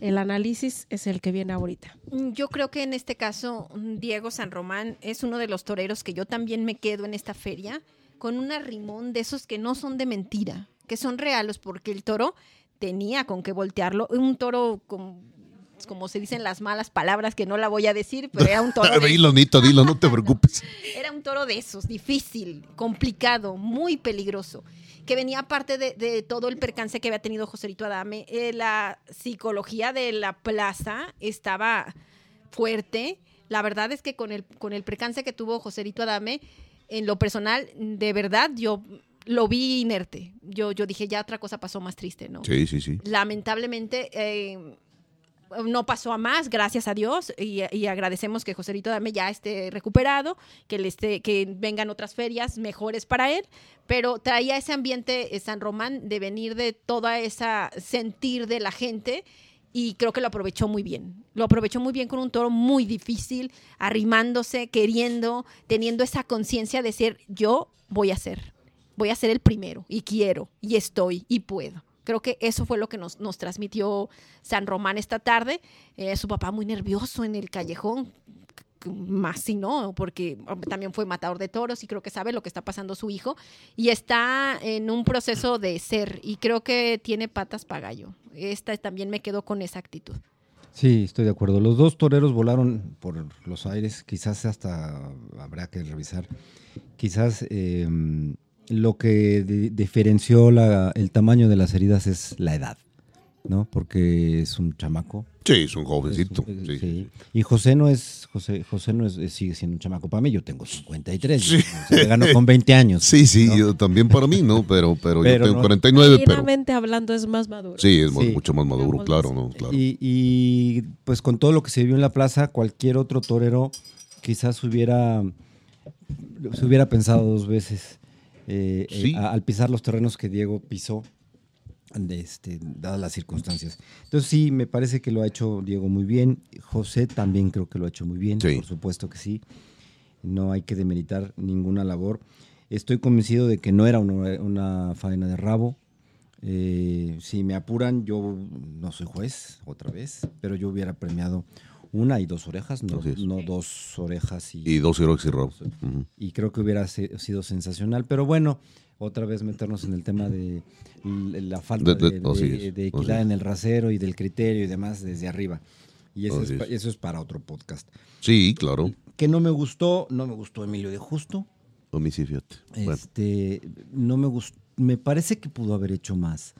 El análisis es el que viene ahorita. Yo creo que en este caso Diego San Román es uno de los toreros que yo también me quedo en esta feria con un arrimón de esos que no son de mentira, que son reales, porque el toro tenía con qué voltearlo. Un toro con, como se dicen las malas palabras, que no la voy a decir, pero era un toro [LAUGHS] de, Dilo, Anita, dilo, no te preocupes. [LAUGHS] era un toro de esos, difícil, complicado, muy peligroso, que venía aparte de, de todo el percance que había tenido Joselito Adame. Eh, la psicología de la plaza estaba fuerte. La verdad es que con el, con el percance que tuvo Joselito Adame, en lo personal, de verdad, yo lo vi inerte. Yo, yo dije, ya otra cosa pasó más triste, ¿no? Sí, sí, sí. lamentablemente eh, no pasó a más, gracias a Dios, y, y agradecemos que Joselito Dame ya esté recuperado, que, le esté, que vengan otras ferias mejores para él, pero traía ese ambiente eh, San Román de venir de toda esa sentir de la gente y creo que lo aprovechó muy bien. Lo aprovechó muy bien con un toro muy difícil, arrimándose, queriendo, teniendo esa conciencia de ser yo voy a ser, voy a ser el primero y quiero y estoy y puedo. Creo que eso fue lo que nos, nos transmitió San Román esta tarde. Eh, su papá muy nervioso en el callejón, más si no, porque también fue matador de toros y creo que sabe lo que está pasando su hijo y está en un proceso de ser y creo que tiene patas para gallo. Esta también me quedó con esa actitud. Sí, estoy de acuerdo. Los dos toreros volaron por los aires, quizás hasta habrá que revisar. Quizás eh, lo que di- diferenció la- el tamaño de las heridas es la edad, ¿no? Porque es un chamaco. Sí, es un jovencito. Es un- sí. sí. Y José no es, José, José no es, sigue siendo un chamaco para mí. Yo tengo 53. Se me ganó con 20 años. Sí, sí, ¿no? yo también para mí, ¿no? Pero, pero, Pero yo tengo no- 49, pero hablando es más maduro. sí, es mu- Sí. mucho más maduro, claro. ¿no? Claro. Y, y, pues con todo lo que se vio en la plaza, cualquier otro torero quizás hubiera se hubiera pensado dos veces eh, eh, a- al pisar los terrenos que Diego pisó, de este, dadas las circunstancias. Entonces sí, me parece que lo ha hecho Diego muy bien. José también creo que lo ha hecho muy bien, Sí. por supuesto que sí. No hay que demeritar ninguna labor. Estoy convencido de que no era una, una faena de rabo. Eh, si me apuran, yo no soy juez otra vez, pero yo hubiera premiado una y dos orejas, no, no dos orejas y, Y dos Heroics y Rob. Y creo que hubiera sido sensacional. Pero bueno, otra vez meternos en el tema de la falta De- equidad en el rasero y del criterio y demás desde arriba. Y eso, es, Así pa- es. eso es para otro podcast. Sí, claro. Que no me gustó, no me gustó Emilio de Justo. Bueno, Este, no me gustó, me parece que pudo haber hecho más.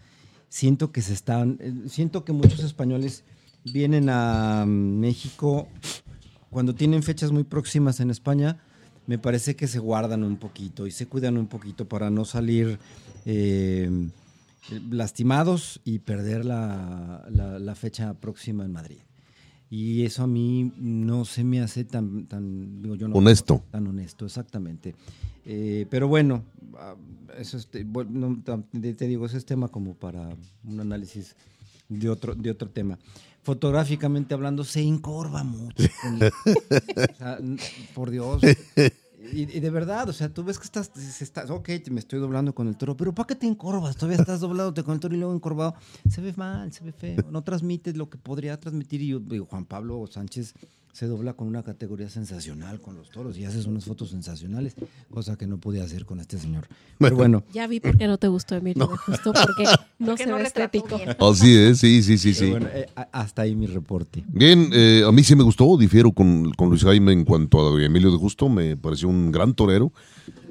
Siento que se están, eh, siento que muchos españoles vienen a México cuando tienen fechas muy próximas en España. Me parece que se guardan un poquito y se cuidan un poquito para no salir eh, lastimados y perder la, la- la fecha próxima en Madrid. Y eso a mí no se me hace tan, tan digo yo no Honesto. tan honesto, exactamente. Eh, pero bueno, ah, eso es, te- bueno, te digo, ese es tema como para un análisis de otro, de otro tema. Fotográficamente hablando, se encorva mucho. o sea, por Dios. Y, y de verdad, o sea, tú ves que estás, se está, ok, me estoy doblando con el toro, pero ¿para qué te encorvas? Todavía estás doblándote con el toro y luego encorvado. Se ve mal, se ve feo, no transmites lo que podría transmitir. Y yo, digo, Juan Pablo Sánchez se dobla con una categoría sensacional con los toros y haces unas fotos sensacionales, cosa que no pude hacer con este señor. Pero bueno, Ya vi por qué no te gustó Emilio, de justo porque [LAUGHS] no Porque se no ve estético. bien. así es, sí, sí, sí, sí. bueno, eh, a- hasta ahí mi reporte. Bien, eh, a mí sí me gustó, difiero con, con Luis Jaime en cuanto a Emilio de Justo, me pareció un gran torero,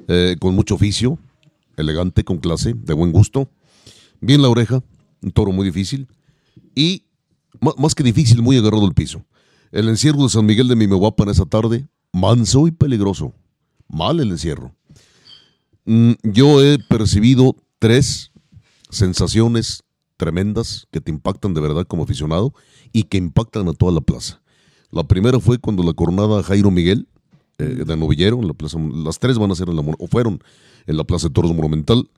eh, con mucho oficio, elegante, con clase, de buen gusto. Bien la oreja, un toro muy difícil y más que difícil, muy agarrado al piso. El encierro de San Miguel de Mimehuapa en esa tarde, manso y peligroso. Mal el encierro. Mm, yo he percibido tres sensaciones tremendas que te impactan de verdad como aficionado y que impactan a toda la plaza. La primera fue cuando la coronada Jairo Miguel eh, de Novillero, en la plaza, las tres van a ser en la, o fueron en la Plaza de Toros Monumental.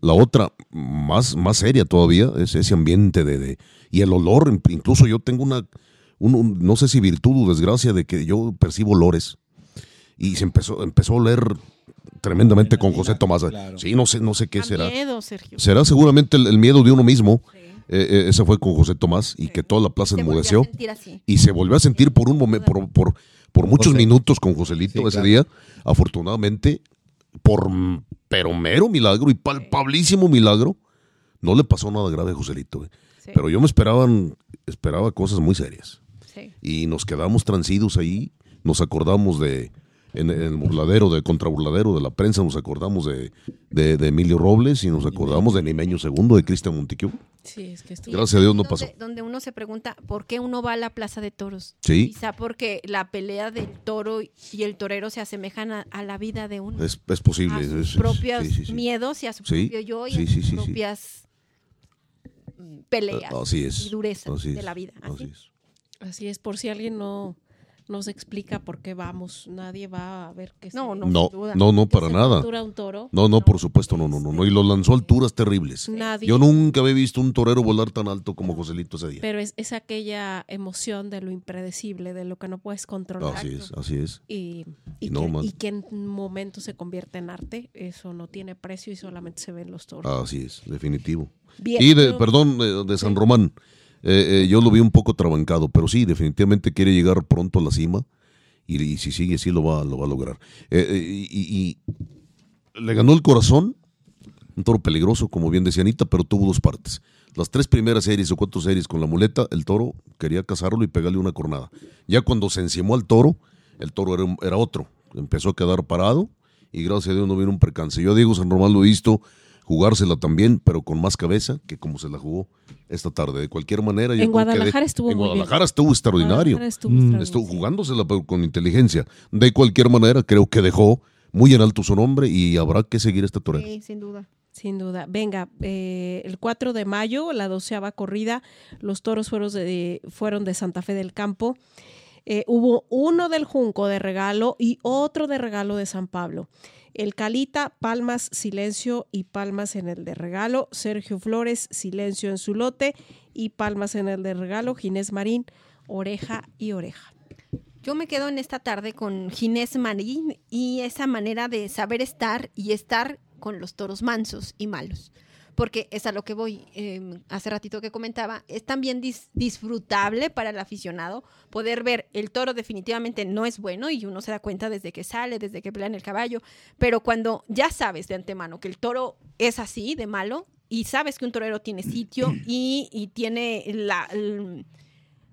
La otra, más, más seria todavía, es ese ambiente de, de- y el olor. Incluso yo tengo una, un- un- no sé si virtud o desgracia de que yo percibo olores. Y se empezó, empezó a oler tremendamente con José Tomás. Claro. Sí, no sé, no sé qué será. miedo, Sergio. Será seguramente el, el miedo de uno mismo. Sí. Eh, eh, ese fue con José Tomás y que toda la plaza enmudeció y se volvió a sentir por un momento, por, por, por muchos José. minutos con Joselito Sí, ese claro. día. Afortunadamente, por pero mero milagro y palpabilísimo milagro, no le pasó nada grave a Joselito. eh. Sí. Pero yo me esperaban, esperaba cosas muy serias. Sí. Y nos quedamos transidos ahí, nos acordamos de, en, en el burladero, de contraburladero de la prensa, nos acordamos de, de, de Emilio Robles y nos acordamos de Nimeño II, de Cristian Montiquiu. Sí, es que esto- Y Gracias a Dios no donde- pasó. Donde uno se pregunta por qué uno va a la plaza de toros. Sí. Quizá porque la pelea del toro y el torero se asemejan a, a la vida de uno. Es, es posible. a sus es- propios sí, sí, sí. miedos y a su Sí, propio yo y sí, a sus propias mm, peleas Así es. y durezas Así de la vida. así Así. es. Así es, por si alguien no nos explica por qué vamos, nadie va a ver que No, se- no. No, duda. no, no, para nada. captura un toro. No, no, por supuesto, no, no, no, no. Y lo lanzó a alturas terribles. Nadie. Yo nunca había visto un torero volar tan alto como Joselito ese día. Pero es, es aquella emoción de lo impredecible, de lo que no puedes controlar. Así es, así es. Y, y, Y no que, más. y que en un momento se convierte en arte, eso no tiene precio y solamente se ve en los toros. Así es, definitivo. Bien, Y de, perdón, de San Román, eh, eh, yo lo vi un poco trabancado, pero sí, definitivamente quiere llegar pronto a la cima y, si sigue así lo va, lo va a lograr. Eh, eh, y, le ganó el corazón, un toro peligroso, como bien decía Anita, pero tuvo dos partes. Las tres primeras series o cuatro series con la muleta, el toro quería cazarlo y pegarle una cornada. Ya cuando se encimó al toro, el toro era, era otro. Empezó a quedar parado y gracias a Dios no vino un percance. Yo a Diego San Román lo he visto jugársela también, pero con más cabeza que como se la jugó esta tarde. De cualquier manera, yo En creo que de- Guadalajara estuvo En muy bien. Guadalajara estuvo extraordinario. Guadalajara estuvo Mm. extraordinario, Estuvo jugándosela pero con inteligencia. De cualquier manera, creo que dejó muy en alto su nombre y habrá que seguir este torero. Sí, sin duda. Sin duda. Venga, eh, el 4 de mayo, la doceava corrida, los toros fueron de, fueron de Santa Fe del Campo. Eh, hubo uno del Junco de regalo y otro de regalo de San Pablo. El Calita, Palmas, Silencio y Palmas en el de regalo. Sergio Flores, Silencio en su lote y Palmas en el de regalo. Ginés Marín, Oreja y Oreja. Yo me quedo en esta tarde con Ginés Marín y esa manera de saber estar y estar con los toros mansos y malos. Porque es a lo que voy, eh, hace ratito que comentaba, es también dis- disfrutable para el aficionado poder ver el toro definitivamente no es bueno y uno se da cuenta desde que sale, desde que pelea en el caballo, pero cuando ya sabes de antemano que el toro es así, de malo, y sabes que un torero tiene sitio [CLEARS THROAT] y, y tiene la, el-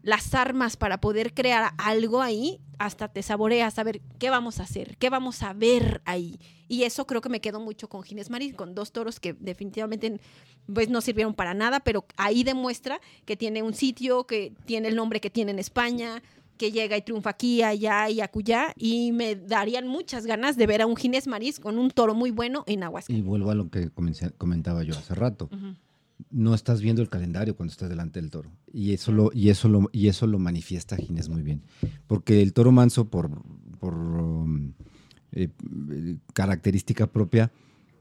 las armas para poder crear algo ahí, hasta te saboreas a ver qué vamos a hacer, qué vamos a ver ahí. Y eso creo que me quedó mucho con Ginés Marín, con dos toros que definitivamente pues, no sirvieron para nada, pero ahí demuestra que tiene un sitio, que tiene el nombre que tiene en España, que llega y triunfa aquí, allá y acullá, y me darían muchas ganas de ver a un Ginés Marís con un toro muy bueno en Y Aguascalientes. vuelvo a lo que comencé- comentaba yo hace rato. No estás viendo el calendario cuando estás delante del toro. Y eso lo, y eso lo, y eso lo manifiesta Ginés muy bien. Porque el toro manso, por, por um, eh, característica propia,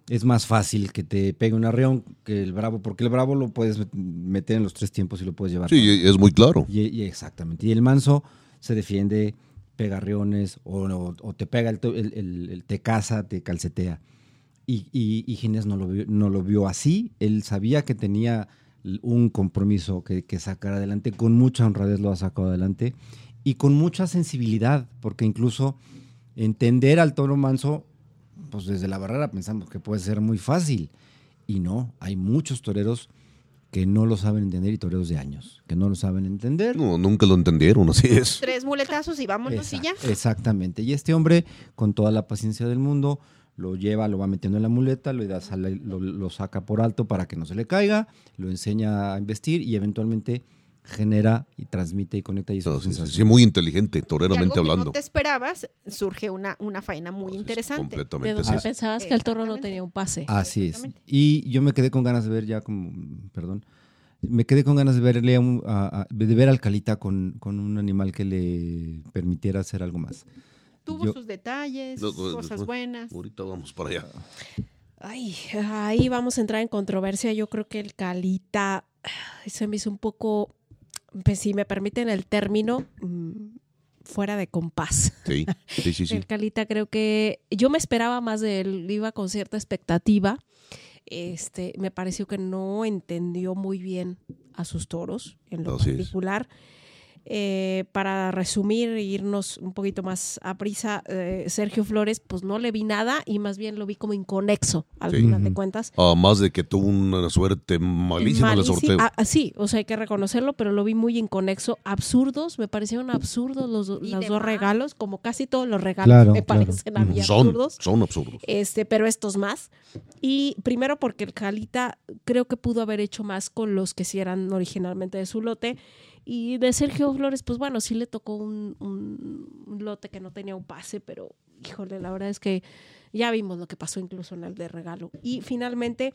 es más fácil que te pegue un arreón que el bravo, porque el bravo lo puedes met- meter en los tres tiempos y lo puedes llevar. Sí, es muy claro. Y, y exactamente. Y el manso se defiende, pega riones, o, o- o te pega, el- el- el- te caza, te calcetea. Y, y, y Ginés no lo, vio, no lo vio así. Él sabía que tenía un compromiso que, que sacar adelante. Con mucha honradez lo ha sacado adelante. Y con mucha sensibilidad, porque incluso entender al toro manso, pues desde la barrera pensamos que puede ser muy fácil. Y no, hay muchos toreros que no lo saben entender y toreros de años, que no lo saben entender. No, nunca lo entendieron, así es. Tres muletazos y vámonos y ya. Exact- Exactamente. Y este hombre, con toda la paciencia del mundo, lo lleva, lo va metiendo en la muleta, lo, lo, lo saca por alto para que no se le caiga, lo enseña a investir y eventualmente genera y transmite y conecta y eso sí, sí, sensacional. sí, muy inteligente, Y algo toreramente que hablando. no te esperabas, surge una, una faena muy interesante. De Completamente. donde así es. pensabas que el toro no tenía un pase. Así es. Y yo me quedé con ganas de ver ya como, perdón, me quedé con ganas de verle a un- a- a- de ver al Calita con, con un animal que le permitiera hacer algo más. Tuvo Yo- sus detalles, No, no, cosas no. buenas. Ahorita vamos para allá. Ay, ahí vamos a entrar en controversia. Yo creo que el Calita se me hizo un poco, pues, si me permiten el término, mm, fuera de compás. Sí, sí, sí. sí. El Calita creo que yo me esperaba más de él, iba con cierta expectativa. Este, me pareció que no entendió muy bien a sus toros en lo Así es. Eh, para resumir e irnos un poquito más a prisa, eh, Sergio Flores, pues no le vi nada y más bien lo vi como inconexo al Sí. final de cuentas. Además de que tuvo una suerte malísima en el sorteo. Ah, sí, o sea, hay que reconocerlo, pero lo vi muy inconexo. Absurdos, me parecieron absurdos los, los dos regalos, como casi todos los regalos Claro, me claro. parecen a mí son, absurdos. son absurdos. Este, pero estos más. Y primero porque el Calita creo que pudo haber hecho más con los que sí eran originalmente de su lote. Y de Sergio Flores, pues bueno, sí le tocó un, un- un lote que no tenía un pase, pero híjole, la verdad es que ya vimos lo que pasó incluso en el de regalo. Y finalmente,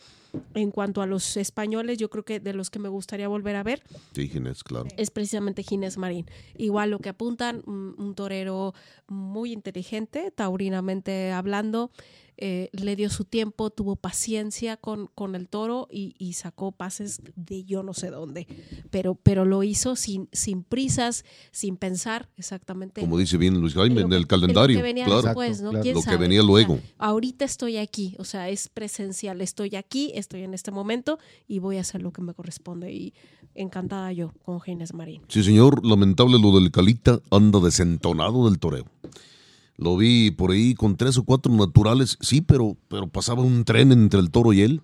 en cuanto a los españoles, yo creo que de los que me gustaría volver a ver Sí, Ginés, claro. es precisamente Ginés Marín. Igual lo que apuntan, un, un torero muy inteligente, taurinamente hablando, eh, le dio su tiempo, tuvo paciencia con, con el toro y, y sacó pases de yo no sé dónde, pero, pero lo hizo sin, sin prisas, sin pensar exactamente. Como dice bien Luis Jaime, en que- el calendario. lo que venía claro. después, ¿no? claro. ¿Quién Lo que sabe? venía O sea, luego. ahorita estoy aquí, o sea, es presencial, estoy aquí, estoy en este momento y voy a hacer lo que me corresponde. Y encantada yo con Ginés Marín. Sí, señor, lamentable lo del Calita, anda desentonado del toreo. Lo vi por ahí con tres o cuatro naturales, sí, pero, pero pasaba un tren entre el toro y él.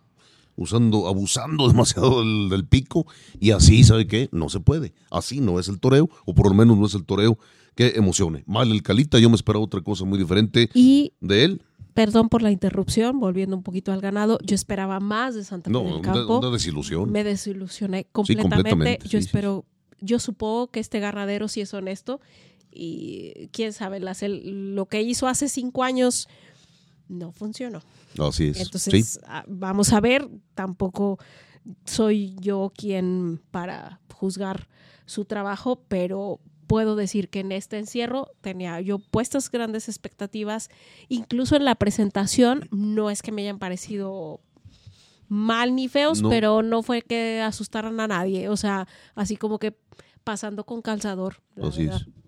usando, abusando [LAUGHS] demasiado del, del pico y así, ¿sabe qué? No se puede. Así no es el toreo, o por lo menos no es el toreo que emocione. Mal el Calita, yo me esperaba otra cosa muy diferente Y de él. perdón por la interrupción, volviendo un poquito al ganado, yo esperaba más de Santa Fe No, del una, Campo. una desilusión. Me desilusioné completamente. completamente, yo sí, sí, espero, yo supongo que este ganadero sí es honesto y quién sabe, lo que hizo hace cinco años no funcionó. Así es. Entonces, sí. ah, vamos a ver, tampoco soy yo quien para juzgar su trabajo, pero puedo decir que en este encierro tenía yo puestas grandes expectativas, incluso en la presentación, no es que me hayan parecido mal ni feos, No. pero no fue que asustaran a nadie, o sea, así como que pasando con calzador. la Así verdad. es.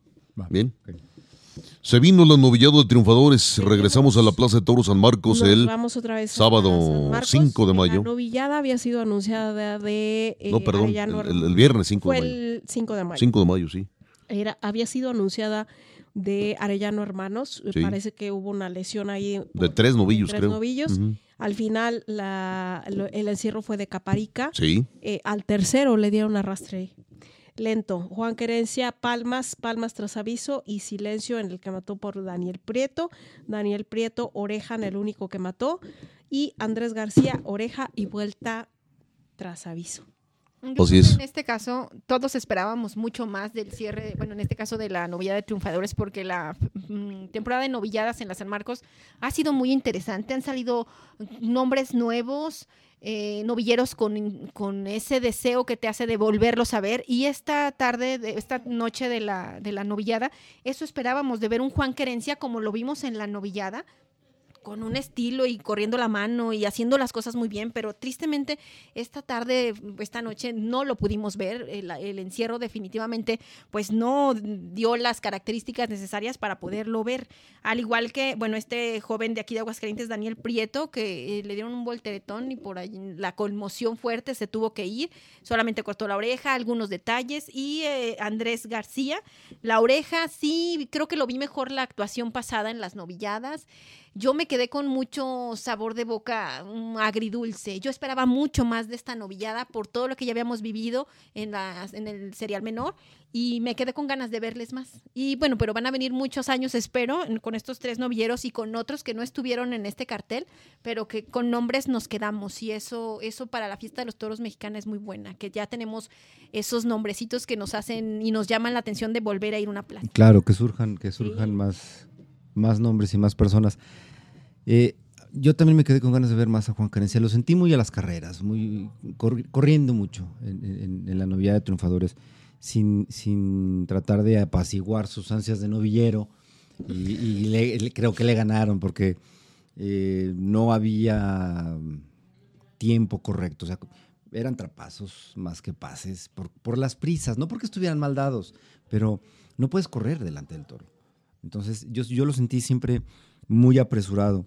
Bien. Se vino el novillado de triunfadores. Regresamos a la Plaza de Toros San Marcos Nos el vamos otra vez a sábado Marcos. 5 de mayo. La novillada había sido anunciada de... eh, No, perdón, el, viernes 5 Fue de mayo. el 5 de mayo. 5 de mayo, sí. Era, había sido anunciada de Arellano Hermanos. Sí. Parece que hubo una lesión ahí. De tres novillos, tres creo. novillos. Al final la- lo- el encierro fue de Caparica. Sí. Eh, al tercero le dieron arrastre lento. Juan Querencia, Palmas, Palmas tras aviso y Silencio en el que mató por Daniel Prieto. Daniel Prieto, Oreja en el único que mató. Y Andrés García, Oreja y Vuelta tras aviso. Yo Así creo que es. En este caso, todos esperábamos mucho más del cierre, bueno, en este caso de la novillada de triunfadores, porque la mm, temporada de novilladas en la San Marcos ha sido muy interesante. Han salido nombres nuevos, eh, novilleros con, con ese deseo que te hace de volverlos a ver. Y esta tarde, de, esta noche de la, de la novillada, eso esperábamos, de ver un Juan Querencia como lo vimos en la novillada con un estilo y corriendo la mano y haciendo las cosas muy bien, pero tristemente esta tarde, esta noche no lo pudimos ver. El, encierro definitivamente pues no dio las características necesarias para poderlo ver. Al igual que, bueno, este joven de aquí de Aguascalientes, Daniel Prieto, que eh, le dieron un volteretón y por ahí la conmoción fuerte se tuvo que ir. Solamente cortó la oreja, algunos detalles. Y eh, Andrés García, la oreja, sí, creo que lo vi mejor la actuación pasada en las novilladas yo me quedé con mucho sabor de boca um, agridulce. Yo esperaba mucho más de esta novillada por todo lo que ya habíamos vivido en, las, en el serial menor y me quedé con ganas de verles más. Y bueno, pero van a venir muchos años, espero, con estos tres novilleros y con otros que no estuvieron en este cartel, pero que con nombres nos quedamos y eso, eso para la fiesta de los toros mexicana es muy buena, que ya tenemos esos nombrecitos que nos hacen y nos llaman la atención de volver a ir a una plaza. Claro, que surjan, que surjan más, más nombres y más personas. Eh, yo también me quedé con ganas de ver más a Juan Carencia. Lo sentí muy a las carreras, muy corri- corriendo mucho en, la novillada de triunfadores, sin, sin tratar de apaciguar sus ansias de novillero. Y, creo que le ganaron porque eh, no había tiempo correcto. O sea, eran trapazos más que pases por, por las prisas, no porque estuvieran mal dados, pero no puedes correr delante del toro. Entonces, yo, yo lo sentí siempre muy apresurado.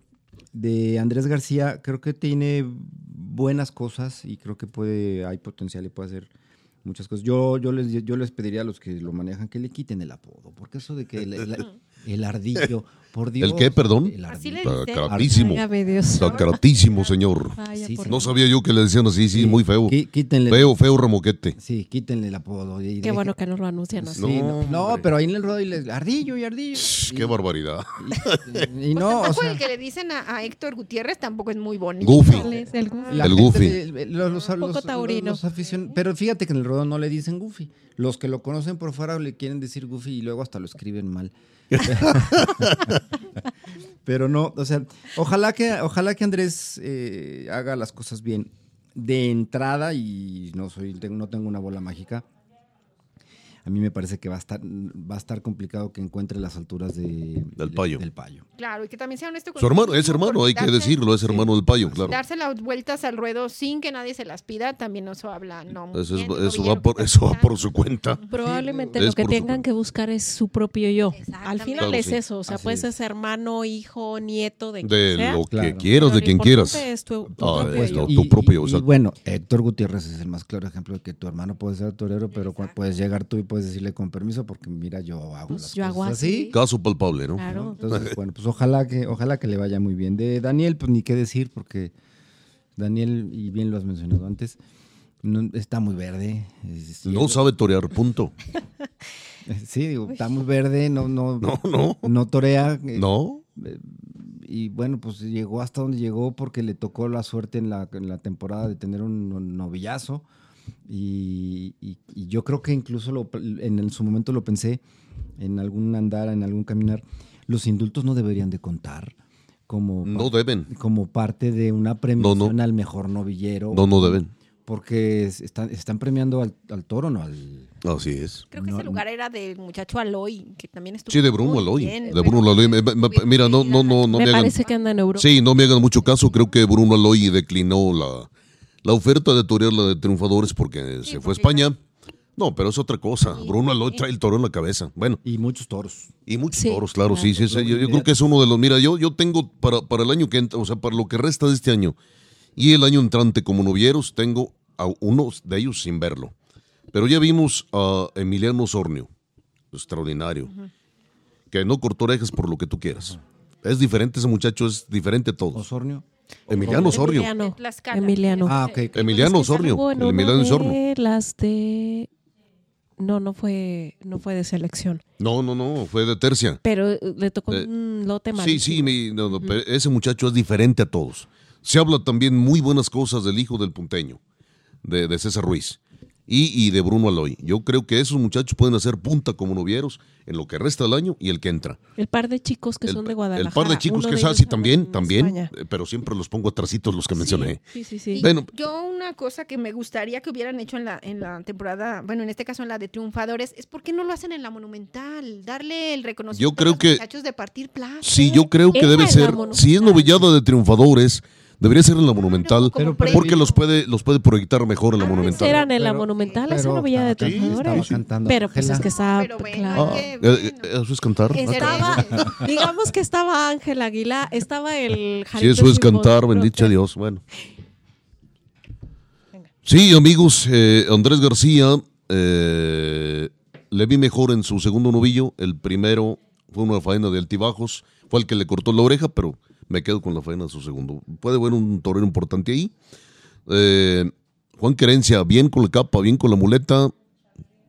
De Andrés García, creo que tiene buenas cosas y creo que puede, hay potencial y puede hacer muchas cosas. Yo, yo, les, yo les pediría a los que lo manejan que le quiten el apodo, porque eso de que el- [LAUGHS] el ardillo, [LAUGHS] por Dios. qué, perdón? El Así le dicen. caratísimo. Está caratísimo, señor. Vaya Sí. No sabía yo que le decían así, sí, Sí, muy feo. Quítenle. Feo, feo remoquete. Sí, quítenle el apodo. y Qué bueno que no lo anuncian así. Sí, no, No, no, hombre. pero ahí en el rodeo y les ardillo y ardillo. Shh, Y- Qué barbaridad. Y, y Pues no, o sea, el que le dicen a, a Héctor Gutiérrez tampoco es muy bonito. Goofy. El Goofy. la El gente Goofy. de- los, los- Un poco los- taurino. pero fíjate que en el rodeo no le dicen Goofy. Los que lo conocen por fuera le quieren decir Goofy y luego hasta lo escriben mal. [LAUGHS] pero no, o sea, ojalá que, ojalá que Andrés eh, haga las cosas bien. De entrada, y no soy, no tengo una bola mágica. A mí me parece que va a estar, va a estar complicado que encuentre las alturas de, Del payo. Del payo. Claro, y que también sea honesto con Su hermano, es hermano, hay que darse- decirlo, es hermano del payo, claro. Darse las vueltas al ruedo sin que nadie se las pida, también eso habla, no. Eso, es- bien, eso va por, eso va por su cuenta. [LAUGHS] Probablemente Es lo que tengan que buscar es su propio yo. Al final Claro, es sí. eso, o sea, Así puedes es. ser hermano, hijo, nieto, de quien De sea. lo que Claro. quieras, pero de quien quieras. es tu- tu Ah, propio es yo. lo- tu propio, y exacto. bueno, Héctor Gutiérrez es el más claro ejemplo de que tu hermano puede ser torero, pero puedes llegar tú y puedes decirle con permiso, porque mira, yo hago Pues las yo cosas así. así. Caso palpable, ¿no? Claro. Entonces, bueno, pues ojalá que, ojalá que le vaya muy bien. De Daniel, pues ni qué decir, porque Daniel, y bien lo has mencionado antes, no- está muy verde. es- No sabe torear, punto. [LAUGHS] Sí, digo, está muy verde, no, no, [LAUGHS] No, no. no torea. eh, No. Y bueno, pues llegó hasta donde llegó porque le tocó la suerte en la, en la temporada de tener un no- novillazo. Y, y- y yo creo que incluso lo- en, su momento lo pensé en algún andar, en algún caminar. Los indultos no deberían de contar como, No pa- deben. como parte de una premiación no. al mejor novillero. No, no deben. Porque es- están, están premiando al, al toro, ¿no? Al, Así es. Creo que No, ese lugar era del muchacho Aloy, que también estuvo. Sí, de Bruno muy Aloy. bien. De Bruno Aloy. Me- me- me- Mira, no, no, no, no me me hagan. parece que anda en Europa. Sí, no me hagan mucho caso. Creo que Bruno Aloy declinó la, la oferta de torear la de triunfadores porque se fue a España. No, pero es otra cosa. Bruno Aloy trae el toro en la cabeza. Bueno, y muchos toros. y muchos Sí, toros, claro, claro. sí, sí. sí. Yo, yo creo que es uno de los. Mira, yo, yo tengo para, para el año que entra, o sea, para lo que resta de este año y el año entrante como novieros, tengo a unos de ellos sin verlo. Pero ya vimos a Emiliano Sornio, extraordinario, que no cortó orejas por lo que tú quieras. Es diferente ese muchacho, es diferente a todos. Osornio. Emiliano Sornio. Emiliano. Emiliano. Ah. Emiliano estuvo en el Emiliano las de no, no fue, no fue de selección, No, no, no, fue de tercia. pero eh, le tocó Eh, un lote Sí, malísimo. sí, mi- no, no, pero ese muchacho es diferente a todos. Se habla también muy buenas cosas del hijo del punteño, de, de César Ruiz, y, y de Bruno Aloy. Yo creo que esos muchachos pueden hacer punta como novieros en lo que resta del año y el que entra. El par de chicos que el, son de el Guadalajara. par de chicos uno que de es así también, también, España. eh, pero siempre los pongo atrasitos los que mencioné. Sí, sí, sí. Bueno. yo una cosa que me gustaría que hubieran hecho en la, en la temporada, bueno, en este caso en la de triunfadores, es por qué no lo hacen en la monumental, darle el reconocimiento Yo creo a los que- muchachos de partir plaza. Sí, yo creo que Esa debe ser, si es novillada de triunfadores, debería ser en la monumental, pero- porque los puede, los puede proyectar mejor en la monumental. eran en la Pero- monumental, esa novilla de estaba- estaba cantando Pero pues es que estaba, claro. Ah, Qué eh, bueno. eh, eso es cantar. Estaba, [LAUGHS] digamos que estaba Ángel Aguilar, estaba el Si Jaripeo eso es cantar, bendito Dios. Bueno. Sí, amigos, eh, Andrés García eh, le vi mejor en su segundo novillo. El primero fue una faena de altibajos, fue el que le cortó la oreja, pero me quedo con la faena de su segundo. Puede haber un torero importante ahí. Eh, Juan Querencia, bien con la capa, bien con la muleta.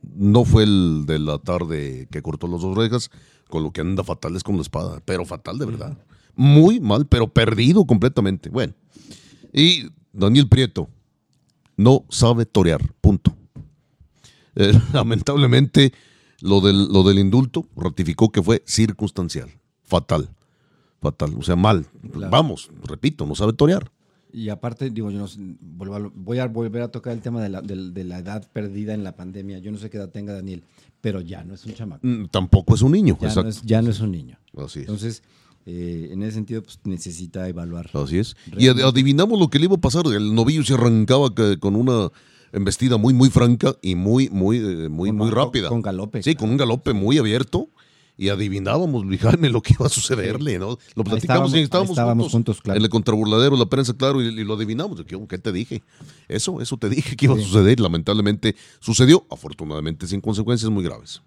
No fue el de la tarde que cortó las dos orejas, con lo que anda fatal es con la espada, pero fatal de verdad. Muy mal, pero perdido completamente. Bueno. Y Daniel Prieto no sabe torear, punto. Eh, [LAUGHS] lamentablemente, lo del, lo del indulto ratificó que fue circunstancial, fatal, fatal, o sea, mal. Claro. Vamos, repito, no sabe torear. Y aparte, digo, yo no sé, voy a volver a tocar el tema de la, del- de la edad perdida en la pandemia. Yo no sé qué edad tenga Daniel, pero ya no es un chamaco. Mm, Tampoco es un niño. Ya, no exacto. es, ya no es un niño. Así es. Entonces, eh, en ese sentido, pues necesita evaluar. Así es. Y ad- adivinamos lo que le iba a pasar. El novillo se arrancaba con una embestida muy, muy franca y muy, muy, eh, muy, Con- muy con- rápida. con galope, Sí, claro. con un galope muy abierto. Y adivinábamos, Luis Jaime, lo que iba a sucederle, ¿no? Lo platicamos estábamos- y ahí estábamos, estábamos juntos, juntos, claro. En el contraburladero, la prensa, claro, y, y lo adivinamos. ¿Qué, qué te dije? Eso, eso te dije que iba a suceder. Lamentablemente sucedió, afortunadamente sin consecuencias muy graves.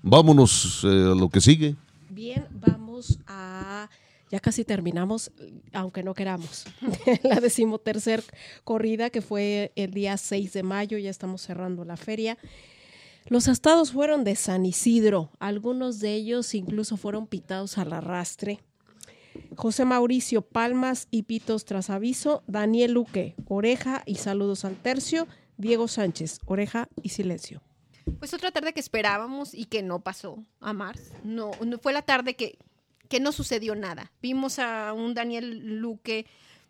Vámonos eh, a lo que sigue. Bien, vamos a. Ya casi terminamos, aunque no queramos. [LAUGHS] la decimotercer corrida, que fue el día 6 de mayo, ya estamos cerrando la feria. Los estados fueron de San Isidro, algunos de ellos incluso fueron pitados al arrastre. José Mauricio Palmas y Pitos tras aviso, Daniel Luque, oreja y saludos al tercio, Diego Sánchez, oreja y silencio. Pues otra tarde que esperábamos y que no pasó a Mars. No, no fue la tarde que, que no sucedió nada. Vimos a un Daniel Luque,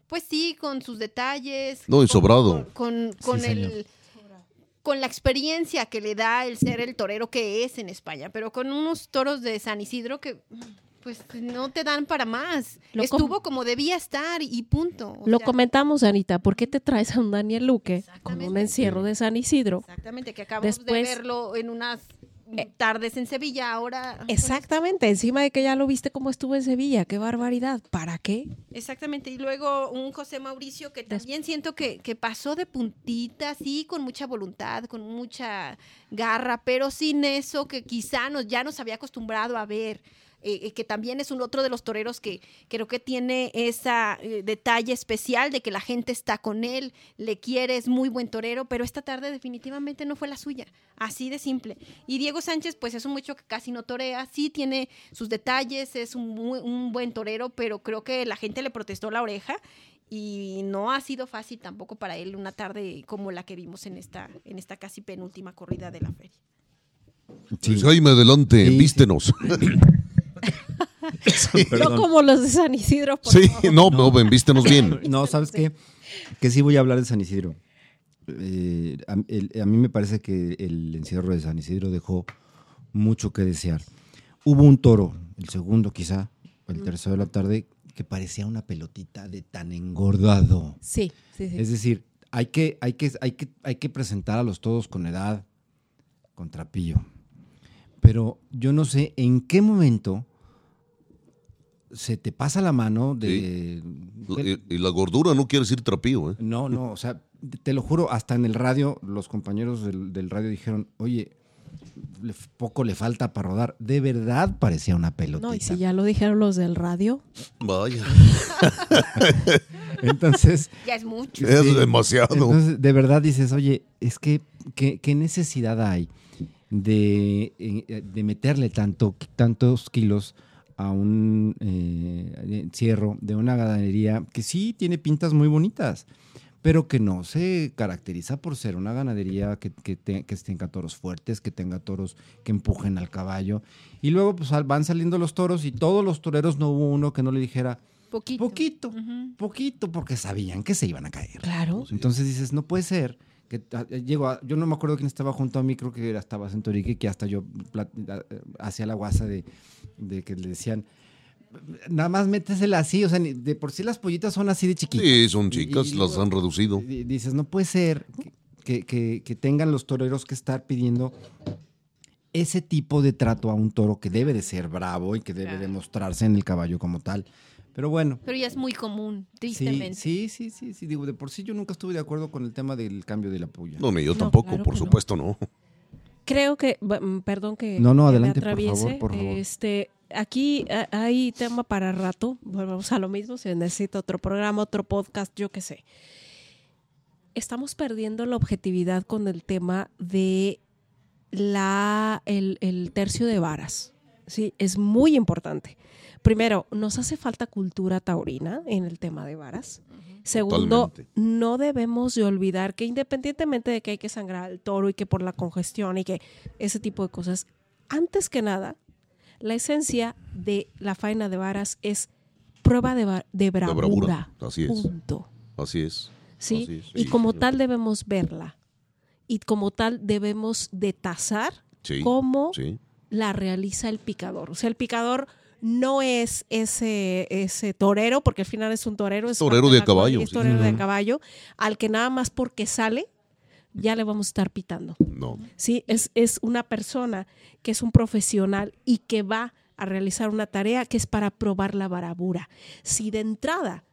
pues sí, con sus detalles. No, y con- sobrado. Con, con, Sí, el, señor. Con la experiencia que le da el ser el torero que es en España, pero con unos toros de San Isidro que pues no te dan para más. Lo com- Estuvo como debía estar y punto. O Lo sea, comentamos, Anita, ¿por qué te traes a un Daniel Luque con un encierro de San Isidro? Exactamente, que acabamos Después- de verlo en unas tardes en Sevilla, ahora... Exactamente, encima de que ya lo viste cómo estuvo en Sevilla, qué barbaridad, ¿para qué? Exactamente, y luego un José Mauricio que también siento que, que pasó de puntita, sí, con mucha voluntad, con mucha garra, pero sin eso que quizá nos, ya nos había acostumbrado a ver eh, eh, que también es un otro de los toreros que creo que tiene ese detalle especial de que la gente está con él, le quiere, es muy buen torero, pero esta tarde definitivamente no fue la suya, así de simple. Y Diego Sánchez, pues es un mucho que casi no torea, sí tiene sus detalles, es un, muy- un buen torero, pero creo que la gente le protestó la oreja y no ha sido fácil tampoco para él una tarde como la que vimos en esta, en esta casi penúltima corrida de la feria. Sí. Jaime, adelante, Sí, sí. [LAUGHS] [LAUGHS] No como los de San Isidro, por Sí, favor. no, no, ven, vístenos bien. [LAUGHS] No, ¿sabes qué? Que sí voy a hablar de San Isidro. Eh, a, el- a mí me parece que el encierro de San Isidro dejó mucho que desear. Hubo un toro, el segundo quizá, el tercero de la tarde, que parecía una pelotita de tan engordado. Sí, sí, sí. Es decir, hay que, hay, que, hay, que, hay que presentar a los todos con edad, con trapillo. Pero yo no sé en qué momento se te pasa la mano de... Y, y la gordura no quiere decir trapío, ¿eh? No, no, o sea, te lo juro, hasta en el radio, los compañeros del, del radio dijeron, oye, poco le falta para rodar. De verdad parecía una pelotita. No, y si ya lo dijeron los del radio, Vaya, [LAUGHS] Entonces, Ya es mucho. es Sí. demasiado. entonces, de verdad dices, oye, es que, ¿qué, qué necesidad hay de, eh, de meterle tanto, tantos kilos a un eh, encierro de una ganadería que sí tiene pintas muy bonitas, pero que no se caracteriza por ser una ganadería que, que, te- que tenga toros fuertes, que tenga toros que empujen al caballo. Y luego pues, van saliendo los toros y todos los toreros no hubo uno que no le dijera Poquito. poquito, poquito, porque sabían que se iban a caer. claro. Entonces dices, no puede ser. Que, llego a- yo no me acuerdo quién estaba junto a mí, creo que era- estaba Centurique, que hasta yo eh, hacía la guasa de, de que le decían, nada más métesela así, o sea, ni- de por sí las pollitas son así de chiquitas. Sí, son chicas, y las han reducido. y dices, no puede ser que, que- que- que tengan los toreros que estar pidiendo ese tipo de trato a un toro que debe de ser bravo y que debe Claro. de mostrarse en el caballo como tal. Pero bueno, Pero ya es muy común, tristemente. sí, sí, sí, sí, digo, de por sí yo nunca estuve de acuerdo con el tema del cambio de la puya. No, ni yo No, tampoco, claro por no. supuesto no. Creo que, mm, perdón que, No, no, me adelante, por atraviese, favor, por favor. Este, aquí hay tema para rato. Volvemos a lo mismo. Si necesita otro programa, otro podcast, yo qué sé. Estamos perdiendo la objetividad con el tema de la el, el tercio de varas. Sí, es muy importante. Primero, nos hace falta cultura taurina en el tema de varas. Segundo, Totalmente. no debemos de olvidar que independientemente de que hay que sangrar al toro y que por la congestión y que ese tipo de cosas, antes que nada, la esencia de la faena de varas es prueba de, va- de bravura. bravura, así es. Punto. Así es. ¿sí? Así es, y como sí. tal debemos verla. Y como tal debemos de tasar Sí, cómo la realiza el picador. O sea, el picador no es ese, ese torero, porque al final es un torero. Es Torero de caballo, Es sí. torero de caballo, al que nada más porque sale, ya le vamos a estar pitando. No. ¿sí? Es, es una persona que es un profesional y que va a realizar una tarea que es para probar la bravura. Si de entrada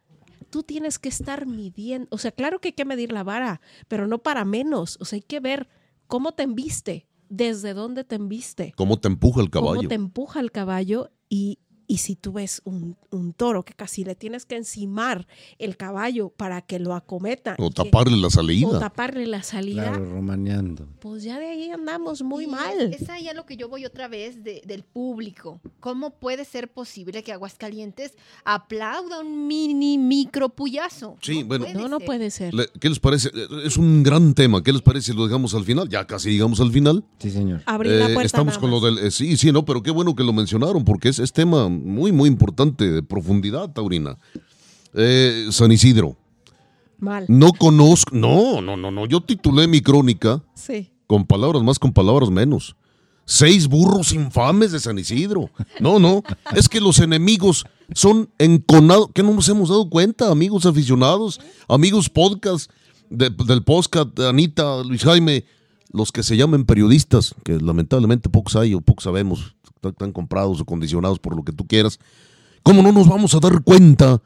tú tienes que estar midiendo, o sea, claro que hay que medir la vara, pero no para menos, o sea, hay que ver cómo te embiste, desde dónde te embiste, ¿Cómo te empuja el cómo caballo? te empuja el caballo y, y si tú ves un, un toro que casi le tienes que encimar el caballo para que lo acometa O y que- taparle la o salida. taparle la salida, Claro, romaneando. pues ya de ahí andamos muy Y mal. Es, es ahí a lo que yo voy otra vez de- del público. ¿Cómo puede ser posible que Aguascalientes aplauda un mini micro puyazo? Sí, bueno. No, no puede ser. ¿Qué les parece? Es un gran tema. ¿Qué les parece si lo dejamos al final? Ya casi llegamos al final. Sí, señor. Abrir la Eh, puerta estamos nada con lo del... eh, sí, sí, no, pero qué bueno que lo mencionaron porque es, es tema muy, muy importante de profundidad, Taurina. Eh, San Isidro. Mal. No conozco... No, no, no, no. Yo titulé mi crónica Sí. con palabras más, con palabras menos. Seis burros infames de San Isidro. No, no. Es que los enemigos son enconados. ¿Qué no nos hemos dado cuenta, amigos aficionados, amigos podcast de- del podcast, Anita, Luis Jaime, los que se llamen periodistas, que lamentablemente pocos hay o pocos sabemos, están- comprados o condicionados por lo que tú quieras. ¿Cómo no nos vamos a dar cuenta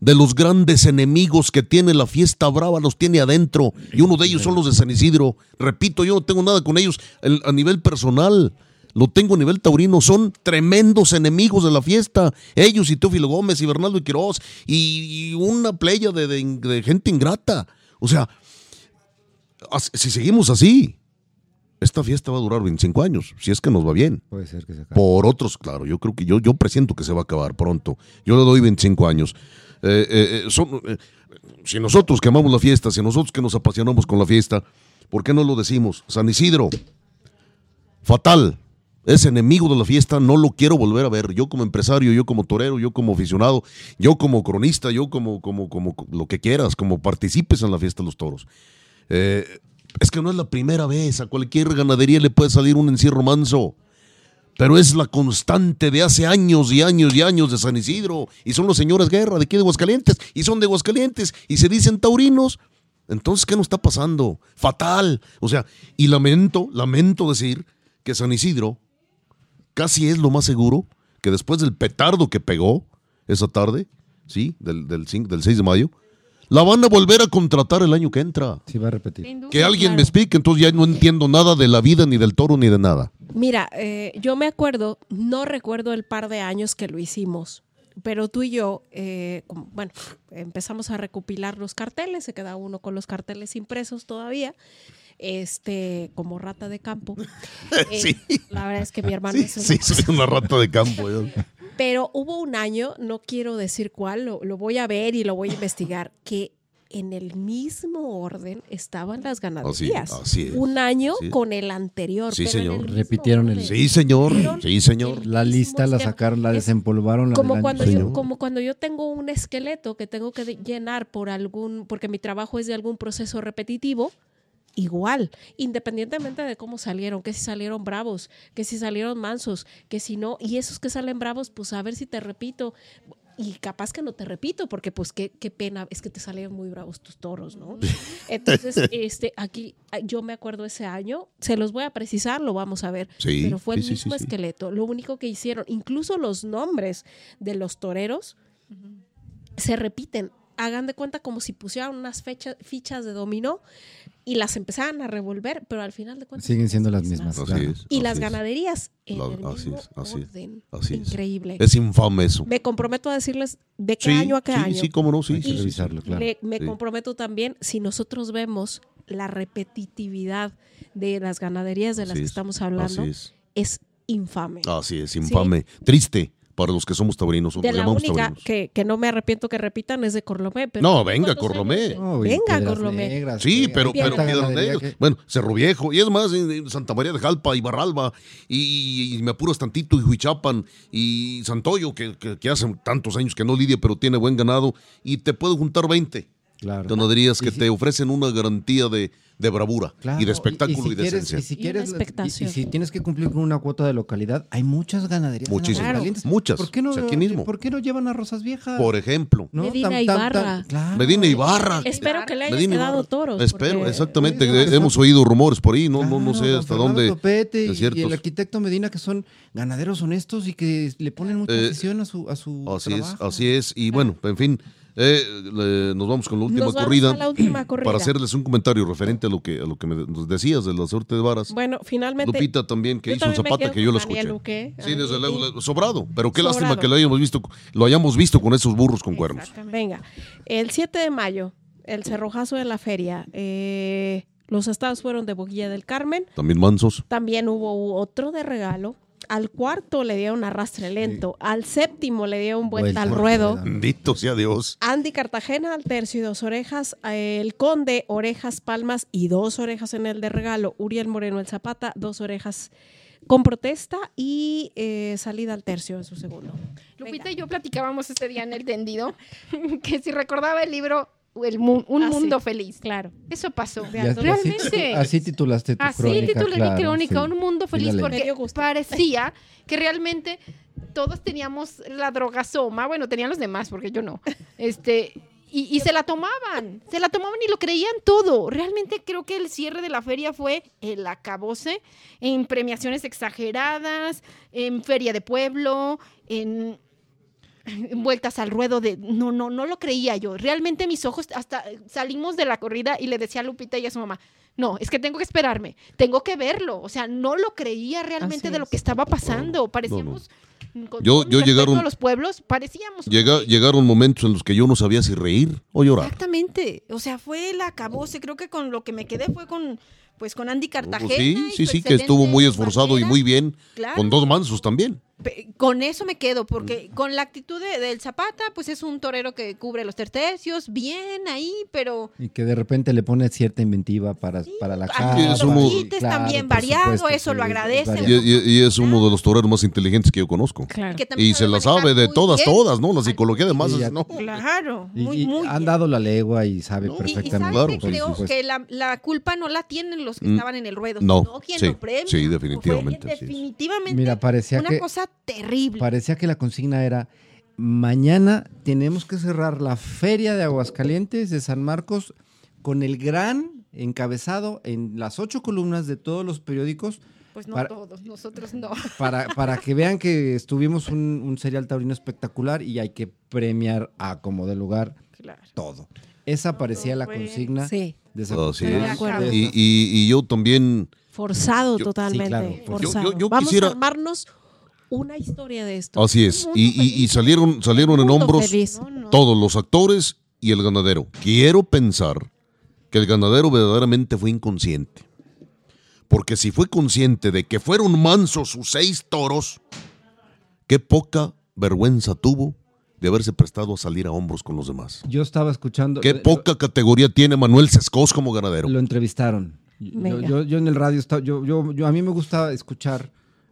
de los grandes enemigos que tiene la fiesta brava? Los tiene adentro y uno de ellos son los de San Isidro. Repito, yo no tengo nada con ellos el- a nivel personal. lo tengo a nivel taurino, son tremendos enemigos de la fiesta. Ellos y Teófilo Gómez y Bernardo y Quiroz y, una playa de, gente ingrata. O sea, si seguimos así, esta fiesta va a durar 25 años, si es que nos va bien. Puede ser que se acabe. Por otros, claro, yo creo que yo, yo presiento que se va a acabar pronto. Yo le doy 25 años. Eh, eh, eh, son- eh, si nosotros que amamos la fiesta, si nosotros que nos apasionamos con la fiesta, ¿por qué no lo decimos? San Isidro, fatal, es enemigo de la fiesta, no lo quiero volver a ver. Yo como empresario, yo como torero, yo como aficionado, yo como cronista, yo como, como, como lo que quieras, como participes en la fiesta de los toros. Eh, es que no es la primera vez, a cualquier ganadería le puede salir un encierro manso. Pero es la constante de hace años y años y años de San Isidro. Y son los señores guerra de aquí de Aguascalientes. Y son de Aguascalientes. Y se dicen taurinos. Entonces, ¿qué nos está pasando? Fatal. O sea, y lamento, lamento decir que San Isidro casi es lo más seguro que después del petardo que pegó esa tarde, ¿sí? Del, del, del 6 de mayo, la van a volver a contratar el año que entra. Sí, va a repetir. Duda. Que alguien claro. me explique, entonces ya no entiendo nada de la vida, ni del toro, ni de nada. Mira, eh, yo me acuerdo, no recuerdo el par de años que lo hicimos, pero tú y yo, eh, bueno, empezamos a recopilar los carteles, se queda uno con los carteles impresos todavía, este, como rata de campo. [LAUGHS] Eh, Sí. La verdad es que mi hermano Sí, es una sí, soy una rata de campo. yo. Pero hubo un año, no quiero decir cuál, lo, lo voy a ver y lo voy a investigar, [LAUGHS] que en el mismo orden estaban las ganaderías. así es, Un año con el anterior. Sí, pero señor. el Repitieron el-. Sí, señor. Sí, señor. La lista la sacaron, la Es desempolvaron. la como cuando yo como cuando yo tengo un esqueleto que tengo que llenar por algún porque mi trabajo es de algún proceso repetitivo igual independientemente de cómo salieron que si salieron bravos que si salieron mansos que si no y esos que salen bravos pues a ver si te repito y capaz que no te repito porque pues qué, qué pena es que te salieron muy bravos tus toros no entonces [LAUGHS] este aquí yo me acuerdo ese año se los voy a precisar lo vamos a ver Sí, pero fue el sí, mismo sí, sí. esqueleto lo único que hicieron incluso los nombres de los toreros se repiten. Hagan de cuenta como si pusieran unas fecha- fichas de dominó y las empezaran a revolver, pero al final de cuentas Siguen siendo las mismas. Así es. Y así las es. ganaderías en La- el así mismo es, así orden. así es. Increíble. Es infame eso. Me comprometo a decirles de qué Sí, año a qué sí, año. sí, cómo no, sí. Sí, revisarlo, claro. Le- me Sí. comprometo también, si nosotros vemos la repetitividad de las ganaderías de las que es, estamos hablando, Así es. es. infame. Así es, infame. Triste para los que somos taurinos. o de nos la llamamos única taurinos. que, que no me arrepiento que repitan es de Corlomé. pero No, venga, ¿cuántos Corlomé. No, venga, Corlomé. Negras, Sí, pero, pero Piedras Negras. que- Bueno, Cerro Viejo. Y es más, en en Santa María de Jalpa y Barralba. Y, y me apuras tantito y Huichapan. Y Santoyo, que, que, que hace tantos años que no lidia, pero tiene buen ganado. Y te puedo juntar 20 Claro. ganaderías Y que si- te ofrecen una garantía de, de bravura Claro, y de espectáculo y, si de quieres, esencia. Y si, Y quieres, y- y, si tienes que cumplir con una cuota de localidad, hay muchas ganaderías. en Muchísimas. Aguascalientes. Muchas. ¿Por qué no, O sea, aquí mismo. ¿por qué no llevan a Rosas Viejas? Por ejemplo, ¿No? Medina Tam- tam- Ibarra. tam- claro. Medina Ibarra. Espero que le hayan Medina quedado Ibarra. toros. Espero, porque- exactamente. Eh, Hemos oído rumores por ahí, no, no, no Claro, sé hasta Fernando dónde. Topete y- es y, cierto. el arquitecto Medina, que son ganaderos honestos y que le ponen mucha Eh, atención a su, a su Así es, trabajo. así es. Y bueno, en fin, eh, nos vamos con la última Nos vamos corrida. a la última [CLEARS THROAT] corrida. Para hacerles un comentario referente a lo que, a lo que me nos decías de la suerte de varas. Bueno, finalmente. Lupita también, que hizo un también zapata que yo Daniel escuché. Luque. Sí, Ay, desde luego, sobrado. Pero qué Sobrado. lástima que lo hayamos visto, lo hayamos visto con esos burros con cuernos. Venga, el 7 de mayo, el cerrojazo de la feria. eh, los estados fueron de Boquilla del Carmen. También mansos. También hubo otro de regalo. Al cuarto le dieron arrastre lento. Al séptimo le dieron vuelta, Vuelta al ruedo. Bendito sea Dios. Andy Cartagena al tercio y dos orejas. El conde, orejas, palmas y dos orejas en el de regalo. Uriel Moreno el Zapata, dos orejas con protesta y eh, salida al tercio en su segundo. Lupita y yo platicábamos ese día en el tendido [LAUGHS] que si recordaba el libro el mu- Un Ah, sí. Mundo Feliz. Claro. Eso pasó. Así- Realmente. Así, titulaste tu Así crónica. titulé claro, mi crónica, sí. Un Mundo Feliz, porque parecía que realmente todos teníamos la drogasoma, bueno, tenían los demás, porque yo no, este, y, y se la tomaban, se la tomaban y lo creían todo. Realmente creo que el cierre de la feria fue el acabose en premiaciones exageradas, en feria de pueblo, en [LAUGHS] vueltas al ruedo de no no no lo creía yo realmente mis ojos hasta salimos de la corrida y le decía a Lupita y a su mamá No, es que tengo que esperarme, tengo que verlo. O sea, no lo creía realmente Así de lo es. que estaba pasando. Parecíamos, con Yo- llegaron- a los pueblos, parecíamos. Llega- llegaron momentos en los que yo no sabía si reír o llorar. Exactamente. O sea, fue el acabose. Creo que con lo que me quedé fue con, pues, con Andy Cartagena. Pues sí, y sí, su sí, que estuvo muy esforzado y muy bien. Claro. Con dos mansos también. Pe- Con eso me quedo, porque con la actitud de- del Zapata, pues es un torero que cubre los tercios, bien ahí, pero Y que de repente le pone cierta inventiva para, para la Sí, cara. es uno- quites también variado, eso lo agradecen. Y, y- y es uno de los toreros más inteligentes que yo conozco. Claro. que también Y se la sabe de todas, bien. todas, ¿no? La psicología de Sí, ya- ¿no? Claro, Y, muy, y muy han bien. dado la legua y sabe Y- y, perfectamente. sabes Claro, que por creo supuesto. que la, la culpa no la tienen los que Mm, estaban en el ruedo, no, sino quien sí, lo premia. sí, definitivamente, Fue es. definitivamente Mira, parecía una que- cosa terrible. Parecía que la consigna era, mañana tenemos que cerrar la feria de Aguascalientes de San Marcos con el gran encabezado en las ocho columnas de todos los periódicos pues no para- todos, nosotros no. [LAUGHS] para, para que vean que estuvimos un, un serial taurino espectacular y hay que premiar a como de lugar Claro. todo. Esa parecía la fue- consigna Sí, de esa de Y, y- y yo también, forzado Yo- totalmente. sí, claro. Yo- forzado. yo- yo Vamos quisiera- a armarnos una historia de esto. así es. Y, y- salieron, salieron en hombros feliz. No, no. todos los actores y el ganadero. Quiero pensar que el ganadero verdaderamente fue inconsciente. Porque si fue consciente de que fueron mansos sus seis toros, qué poca vergüenza tuvo de haberse prestado a salir a hombros con los demás. Yo estaba escuchando... Qué lo- poca categoría tiene Manuel Sescos como ganadero. Lo entrevistaron. Yo, yo- yo en el radio, estaba- yo, yo, yo- a mí me gusta escuchar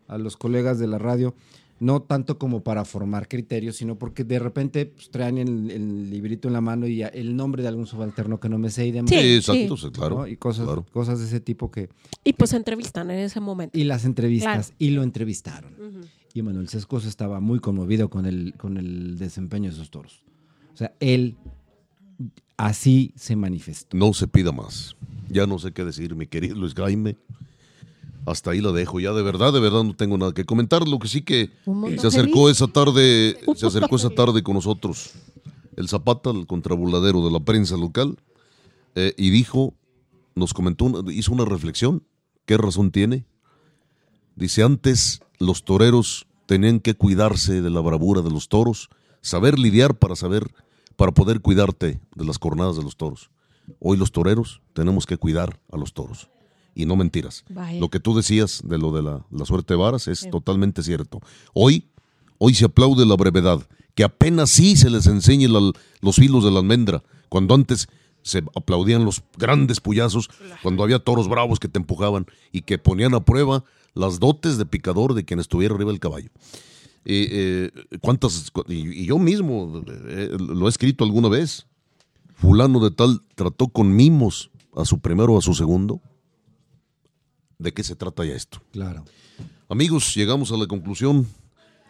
a los colegas de la radio, no tanto como para formar criterios, sino porque de repente pues, traen el, el librito en la mano y ya el nombre de algún subalterno que no me sé y demás. Sí, Sí, exacto, sí. claro. ¿no? Y cosas, claro. cosas de ese tipo que... Y pues entrevistan en ese momento. Y las entrevistas, Claro. y lo entrevistaron. Ujú. Y Manuel Sescos estaba muy conmovido con el, con el desempeño de esos toros. O sea, él así se manifestó. No se pida más. Ya no sé qué decir, mi querido Luis Jaime. Hasta ahí lo dejo. Ya de verdad, de verdad no tengo nada que comentar. Lo que sí que se acercó feliz. esa tarde, se acercó esa tarde con nosotros el Zapata, el contrabuladero de la prensa local, eh, y dijo, nos comentó, una- hizo una reflexión. ¿Qué razón tiene? Dice, antes los toreros tenían que cuidarse de la bravura de los toros, saber lidiar para saber, para poder cuidarte de las cornadas de los toros. Hoy los toreros tenemos que cuidar a los toros. Y no mentiras. Vaya. Lo que tú decías de lo de la, la suerte de varas es totalmente cierto. Hoy, hoy se aplaude la brevedad, que apenas sí se les enseñe la- los hilos de la almendra, cuando antes se aplaudían los grandes puyazos, cuando había toros bravos que te empujaban y que ponían a prueba las dotes de picador de quien estuviera arriba del caballo. Eh, eh, ¿cuántas, cu- y, y yo mismo eh, lo he escrito alguna vez. Fulano de tal trató con mimos a su primero o a su segundo. ¿De qué se trata ya esto? Claro. Amigos, llegamos a la conclusión,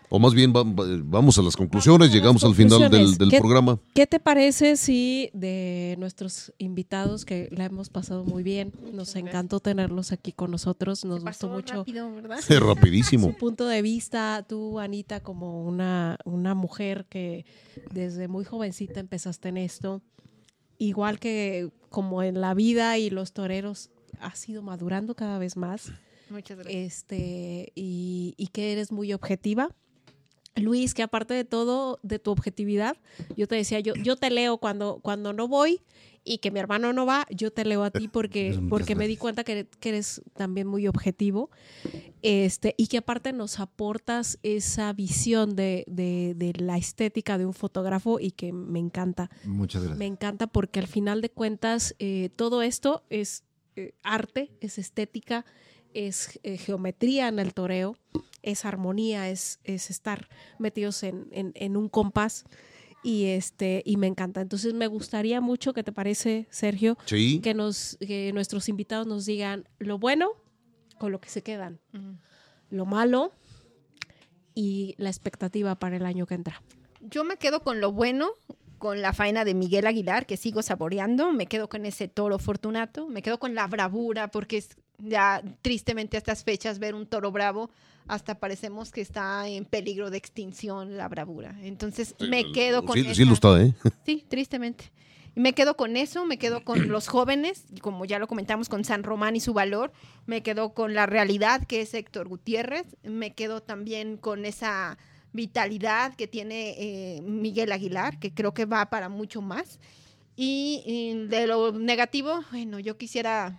o más bien va- va- vamos a las conclusiones, a las llegamos al final del, conclusiones. del ¿Qué- programa. ¿Qué te parece si de nuestros invitados, que la hemos pasado muy bien, nos encantó tenerlos aquí con nosotros, nos gustó Pasó mucho rápido, ¿verdad? Es rapidísimo. su punto de vista, tú, Anita, como una, una mujer que desde muy jovencita empezaste en esto, igual que como en la vida y los toreros, has ido madurando cada vez más Muchas gracias. este, y, y que eres muy objetiva. Luis, que aparte de todo, de tu objetividad, yo te decía, yo, yo te leo cuando, cuando no voy y que mi hermano no va, yo te leo a ti porque, [LAUGHS] porque me di cuenta que, que eres también muy objetivo este, y que aparte nos aportas esa visión de, de- de la estética de un fotógrafo y que me encanta. Muchas gracias. Me encanta porque al final de cuentas eh, todo esto es eh, arte, es estética, es eh, geometría en el toreo, es armonía, es, es estar metidos en, en- en un compás y este y me encanta. Entonces me gustaría mucho que te parece, Sergio, Sí, que nos que nuestros invitados nos digan lo bueno con lo que se quedan, lo malo y la expectativa para el año que entra. Yo me quedo con lo bueno, con la faena de Miguel Aguilar, que sigo saboreando. Me quedo con ese toro fortunato. Me quedo con la bravura, porque es ya tristemente a estas fechas ver un toro bravo, hasta parecemos que está en peligro de extinción la bravura. Entonces me quedo con sí, esa- sí lo está, ¿eh? [LAUGHS] Sí, tristemente. Me quedo con eso, me quedo con los jóvenes, como ya lo comentamos con San Román y su valor, me quedo con la realidad que es Héctor Gutiérrez, me quedo también con esa vitalidad que tiene eh, Miguel Aguilar, que creo que va para mucho más. Y, y de lo negativo, bueno, yo quisiera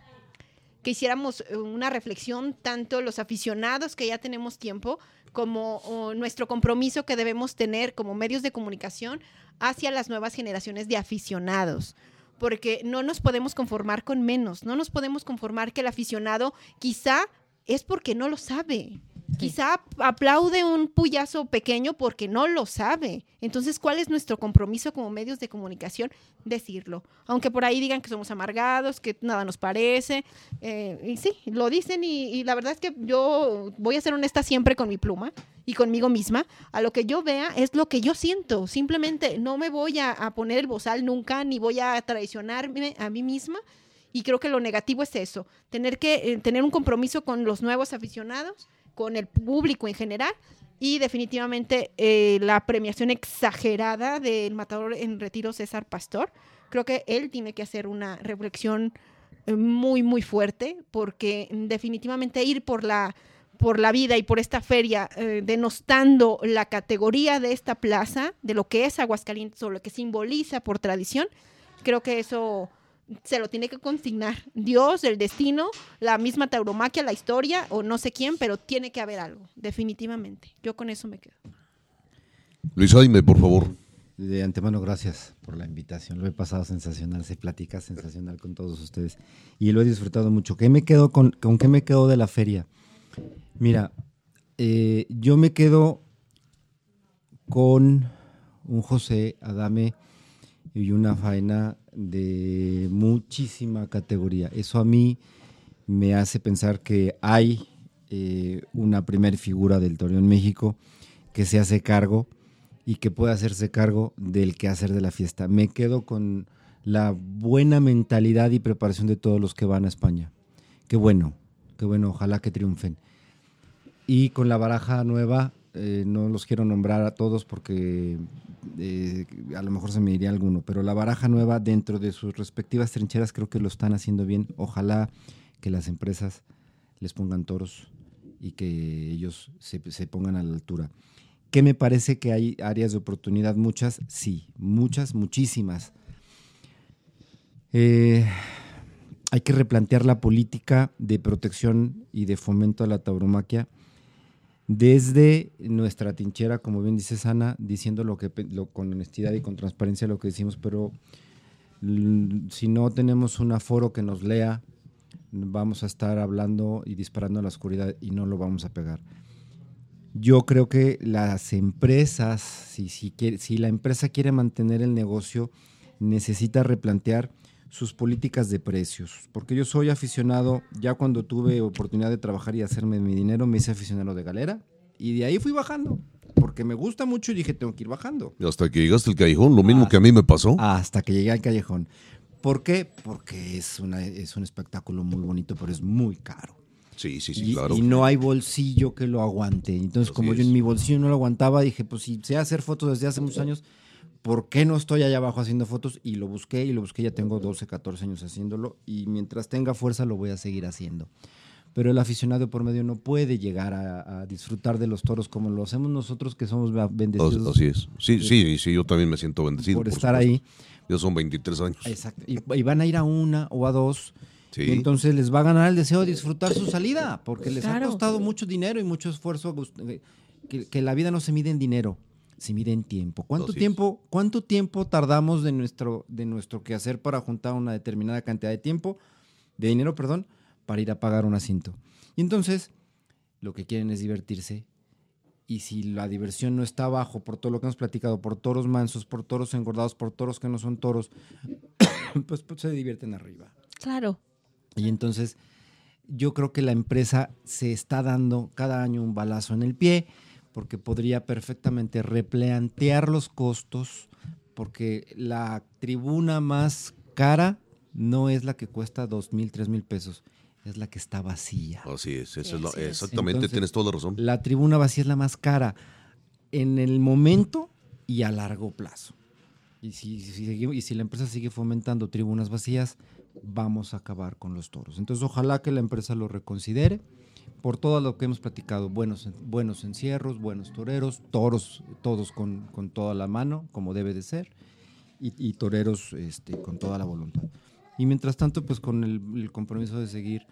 que hiciéramos eh, una reflexión, tanto los aficionados que ya tenemos tiempo, como nuestro compromiso que debemos tener como medios de comunicación hacia las nuevas generaciones de aficionados. Porque no nos podemos conformar con menos, no nos podemos conformar que el aficionado quizá es porque no lo sabe. Quizá aplaude un puyazo pequeño porque no lo sabe. Entonces, ¿cuál es nuestro compromiso como medios de comunicación? Decirlo. Aunque por ahí digan que somos amargados, que nada nos parece. eh, y sí, lo dicen y, la verdad es que yo voy a ser honesta siempre con mi pluma y conmigo misma. A lo que yo vea es lo que yo siento. Simplemente no me voy a, a poner el bozal nunca, ni voy a traicionarme a mí misma. Y creo que lo negativo es eso, tener que eh, tener un compromiso con los nuevos aficionados, con el público en general y definitivamente eh, la premiación exagerada del matador en retiro César Pastor. Creo que él tiene que hacer una reflexión eh, muy, muy fuerte porque definitivamente ir por la por la vida y por esta feria, eh, denostando la categoría de esta plaza, de lo que es Aguascalientes o lo que simboliza por tradición, creo que eso se lo tiene que consignar Dios, el destino, la misma tauromaquia, la historia o no sé quién, pero tiene que haber algo, definitivamente. Yo con eso me quedo. Luis Jaime, por favor. De antemano, gracias por la invitación. Lo he pasado sensacional, se platica sensacional con todos ustedes y lo he disfrutado mucho. ¿Qué me quedo con, con qué me quedo de la feria? Mira, eh, yo me quedo con un José Adame y una faena de muchísima categoría. Eso a mí me hace pensar que hay eh, una primer figura del toreo en México que se hace cargo y que puede hacerse cargo del quehacer de la fiesta. Me quedo con la buena mentalidad y preparación de todos los que van a España. Qué bueno, qué bueno, ojalá que triunfen. Y con la baraja nueva, eh, no los quiero nombrar a todos porque eh, a lo mejor se me iría alguno, pero la baraja nueva dentro de sus respectivas trincheras creo que lo están haciendo bien. Ojalá que las empresas les pongan toros y que ellos se, se pongan a la altura. ¿Qué me parece que hay áreas de oportunidad? Muchas, sí, muchas, muchísimas. Eh, hay que replantear la política de protección y de fomento a la tauromaquia desde nuestra trinchera, como bien dice Sana, diciendo lo que con honestidad y con transparencia lo que decimos, pero l- si no tenemos un aforo que nos lea, vamos a estar hablando y disparando a la oscuridad y no lo vamos a pegar. Yo creo que las empresas, si la empresa quiere mantener el negocio, necesita replantear sus políticas de precios. Porque yo soy aficionado, ya cuando tuve oportunidad de trabajar y hacerme mi dinero, me hice aficionado de galera. Y de ahí fui bajando. Porque me gusta mucho y dije, tengo que ir bajando. Y hasta que llegaste al callejón, lo mismo Ah. que a mí me pasó. Hasta que llegué al callejón. ¿Por qué? Porque es, una, es un espectáculo muy bonito, pero es muy caro. Sí, sí, sí, y, claro. y no hay bolsillo que lo aguante. Entonces, Así como yo en mi bolsillo no lo aguantaba, dije, pues si sé hacer fotos desde hace muchos años, ¿por qué no estoy allá abajo haciendo fotos? Y lo busqué y lo busqué, ya tengo 12, 14 años haciéndolo y mientras tenga fuerza lo voy a seguir haciendo. Pero el aficionado por medio no puede llegar a, a disfrutar de los toros como lo hacemos nosotros que somos bendecidos Así es. Sí, sí, sí, yo también me siento bendecido. por por estar supuesto. ahí. Ya son 23 años. Exacto. Y, y van a ir a una o a dos. Sí. Y entonces les va a ganar el deseo de disfrutar su salida, porque les Claro. ha costado mucho dinero y mucho esfuerzo. gust- eh, Que, que la vida no se mide en dinero, se mide en tiempo. ¿Cuánto tiempo, cuánto tiempo tardamos de nuestro, de nuestro quehacer para juntar una determinada cantidad de tiempo, de dinero, perdón, para ir a pagar un asiento? Y entonces, lo que quieren es divertirse. Y si la diversión no está abajo por todo lo que hemos platicado, por toros mansos, por toros engordados, por toros que no son toros, [COUGHS] pues, pues se divierten arriba. Claro. Y entonces yo creo que la empresa se está dando cada año un balazo en el pie porque podría perfectamente replantear los costos porque la tribuna más cara no es la que cuesta dos mil, tres mil pesos, es la que está vacía. Así es, esa es la- Así es. exactamente, Entonces, tienes toda la razón. La tribuna vacía es la más cara en el momento y a largo plazo. Y si, si seguimos- y si la empresa sigue fomentando tribunas vacías, vamos a acabar con los toros. Entonces, ojalá que la empresa lo reconsidere por todo lo que hemos platicado. Buenos, buenos encierros, buenos toreros, toros todos con, con toda la mano, como debe de ser, y, y toreros este, con toda la voluntad. Y mientras tanto, pues con el, el compromiso de seguir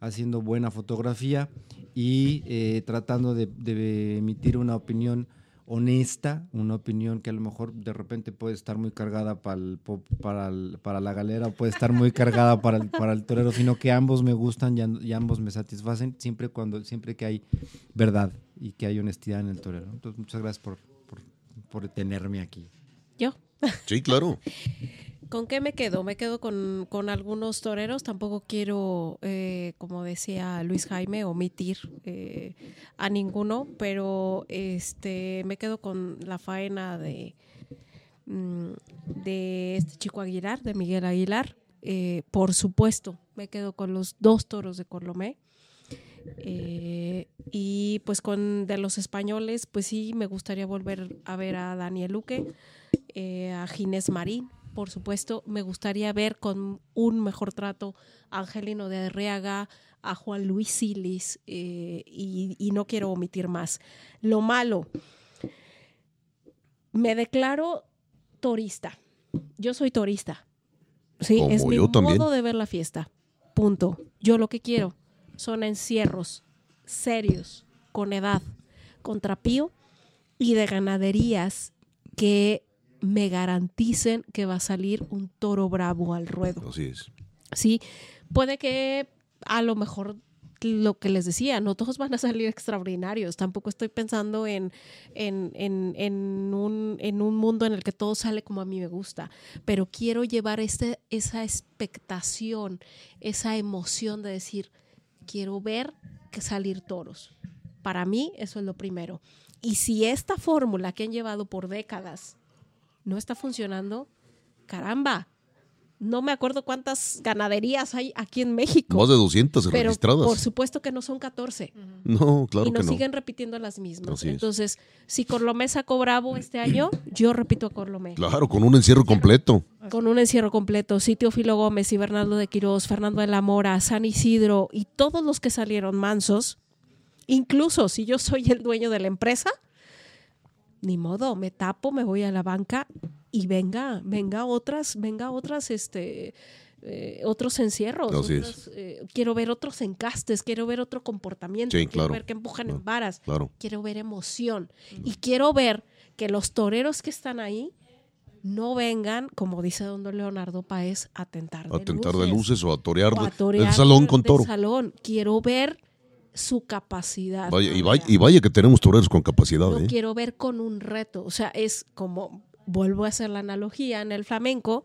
haciendo buena fotografía y eh, tratando de, de emitir una opinión honesta, una opinión que a lo mejor de repente puede estar muy cargada para, el pop- para, el- para la galera o puede estar muy cargada para el, para el torero, sino que ambos me gustan y, ambos me satisfacen siempre cuando siempre que hay verdad y que hay honestidad en el torero. Entonces, muchas gracias por, por, por tenerme aquí. Yo. Sí, claro. ¿Con qué me quedo? Me quedo con, con algunos toreros. Tampoco quiero, eh, como decía Luis Jaime, omitir eh, a ninguno, pero este me quedo con la faena de, mm, de este chico Aguilar, de Miguel Aguilar. Eh, por supuesto, me quedo con los dos toros de Colomé. Eh, y pues con de los españoles, pues sí, me gustaría volver a ver a Daniel Luque, a Ginés Marín, por supuesto. Me gustaría ver con un mejor trato a Angelino de Arriaga, a Juan Luis Silis, eh, y, y no quiero omitir más. Lo malo, me declaro torista. Yo soy torista. Sí, Como es mi también. modo de ver la fiesta. Punto. Yo lo que quiero son encierros serios, con edad, con trapío y de ganaderías que me garanticen que va a salir un toro bravo al ruedo. Así es. Sí, puede que a lo mejor lo que les decía, no todos van a salir extraordinarios. Tampoco estoy pensando en, en, en, en un, en un mundo en el que todo sale como a mí me gusta, pero quiero llevar este, esa expectación, esa emoción de decir, quiero ver que salir toros. Para mí eso es lo primero. Y si esta fórmula que han llevado por décadas no está funcionando, caramba, no me acuerdo cuántas ganaderías hay aquí en México. Más de 200 pero registradas. por supuesto que no son 14 No, claro y que nos no. siguen repitiendo las mismas. Así es. Entonces, si Corlomé sacó Bravo este año, [CLEARS THROAT] yo repito a Corlomé. Claro, con un encierro completo. Con un encierro completo, sí, Teófilo Gómez y Bernardo de Quirós, Fernando de la Mora, San Isidro y todos los que salieron mansos, incluso si yo soy el dueño de la empresa, ni modo, me tapo, me voy a la banca y venga, venga otras, venga otras, este, eh, otros encierros. Eh, quiero ver otros encastes, quiero ver otro comportamiento, Sí, quiero claro. ver que empujan en varas, Claro. quiero ver emoción y quiero ver que los toreros que están ahí no vengan, como dice don Leonardo Páez, a tentar de A tentar luces, de luces o a torear, o a de- torear del salón con toro. salón. Quiero ver su capacidad. Vaya, y, vaya, y vaya que tenemos toreros con capacidad, Lo ¿eh? quiero ver con un reto. O sea, es como, vuelvo a hacer la analogía, en el flamenco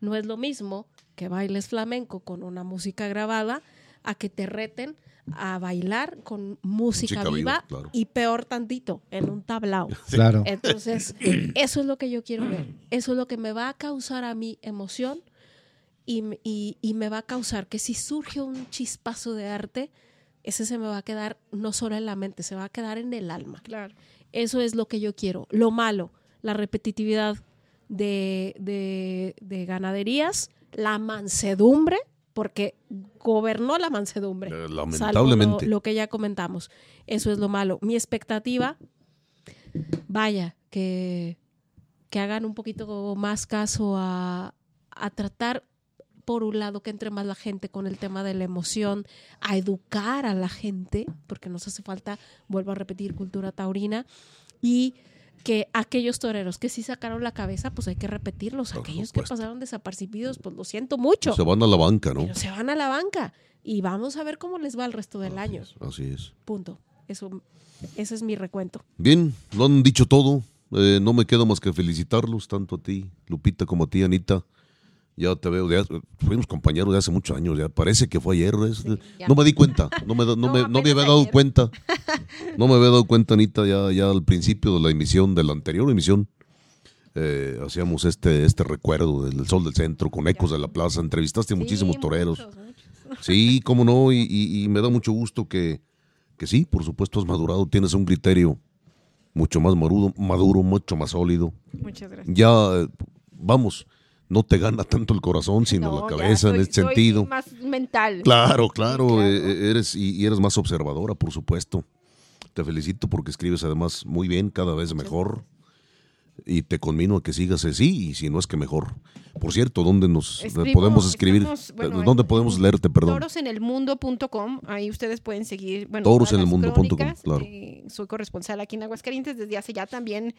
no es lo mismo que bailes flamenco con una música grabada a que te reten a bailar con música, viva, viva, claro. y peor tantito, en un tablao. [LAUGHS] Claro. Entonces, [CLEARS THROAT] eso es lo que yo quiero ver. Eso es lo que me va a causar a mí emoción y- y me va a causar que si surge un chispazo de arte, ese se me va a quedar no solo en la mente, se va a quedar en el alma. Claro. Eso es lo que yo quiero. Lo malo, la repetitividad de, de- de ganaderías, la mansedumbre, porque gobernó la mansedumbre. Eh, salvo lamentablemente. Lo, lo que ya comentamos. Eso es lo malo. Mi expectativa, vaya, que, que hagan un poquito más caso a, a tratar, por un lado, que entre más la gente con el tema de la emoción, a educar a la gente, porque nos hace falta, vuelvo a repetir, cultura taurina, y que aquellos toreros que sí sacaron la cabeza, pues hay que repetirlos. Por Aquellos que pasaron desapercibidos, pues lo siento mucho. Se van a la banca, ¿no? Pero se van a la banca y vamos a ver cómo les va el resto del año. Así es. Punto. Eso, ese es mi recuento. Bien, lo han dicho todo. Eh, no me queda más que felicitarlos, tanto a ti, Lupita, como a ti, Anita. Ya te veo, ya, fuimos compañeros de hace muchos años, ya parece que fue ayer. es- no me di cuenta, no me, [LAUGHS] no No, me, no me había dado ayer. cuenta. [LAUGHS] No me había dado cuenta, Anita, ya, ya al principio de la emisión, de la anterior emisión. eh, hacíamos este, este recuerdo del Sol del Centro con Ecos de la Plaza. Entrevistaste a muchísimos Sí, toreros. muchos, muchos. Sí, cómo no, y, y- y me da mucho gusto que, que sí, por supuesto has madurado, tienes un criterio mucho más maduro, maduro mucho más sólido. Muchas gracias. Ya, eh, vamos, no te gana tanto el corazón, sino No, la cabeza en este soy sentido. más mental. Claro, claro, claro. eh, eres y, y eres más observadora, por supuesto. Te felicito porque escribes además muy bien, cada vez mejor. Y te conmino a que sigas así, y si no es que mejor. Por cierto, ¿dónde nos Escribo- podemos escribir? estamos, bueno, ¿Dónde en- podemos leerte, perdón? Torosenelmundo.com, ahí ustedes pueden seguir, bueno, Torosenelmundo.com, claro. Eh, soy corresponsal aquí en Aguascalientes desde hace ya también,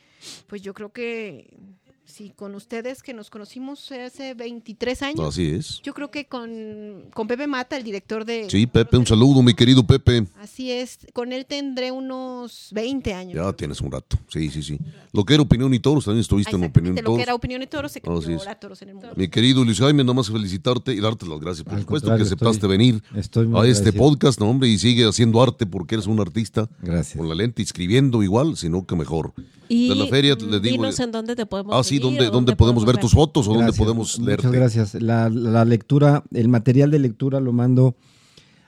pues yo creo que sí, con ustedes que nos conocimos hace 23 años. Así es. Yo creo que con, con Pepe Mata, el director de... Sí, Pepe, un saludo, mi querido Pepe. Así es, con él tendré unos 20 años. Ya tienes un rato. Sí, sí, sí. Lo que era opinión y toros, también estuviste en opinión y lo que toros. era opinión y toros se toros en el mundo. Mi querido Luis Jaime, nada más felicitarte y darte las gracias, por Al supuesto, que aceptaste estoy- venir estoy muy a este agradecido. podcast, no, hombre, y sigue haciendo arte porque eres un artista. Gracias. Con la lente, escribiendo igual, sino que mejor. Y de la feria, le digo. dinos en dónde te podemos Ah, sí, seguir ¿dónde, dónde podemos ver tus fotos o dónde podemos leerte? Muchas gracias. La, la lectura, el material de lectura lo mando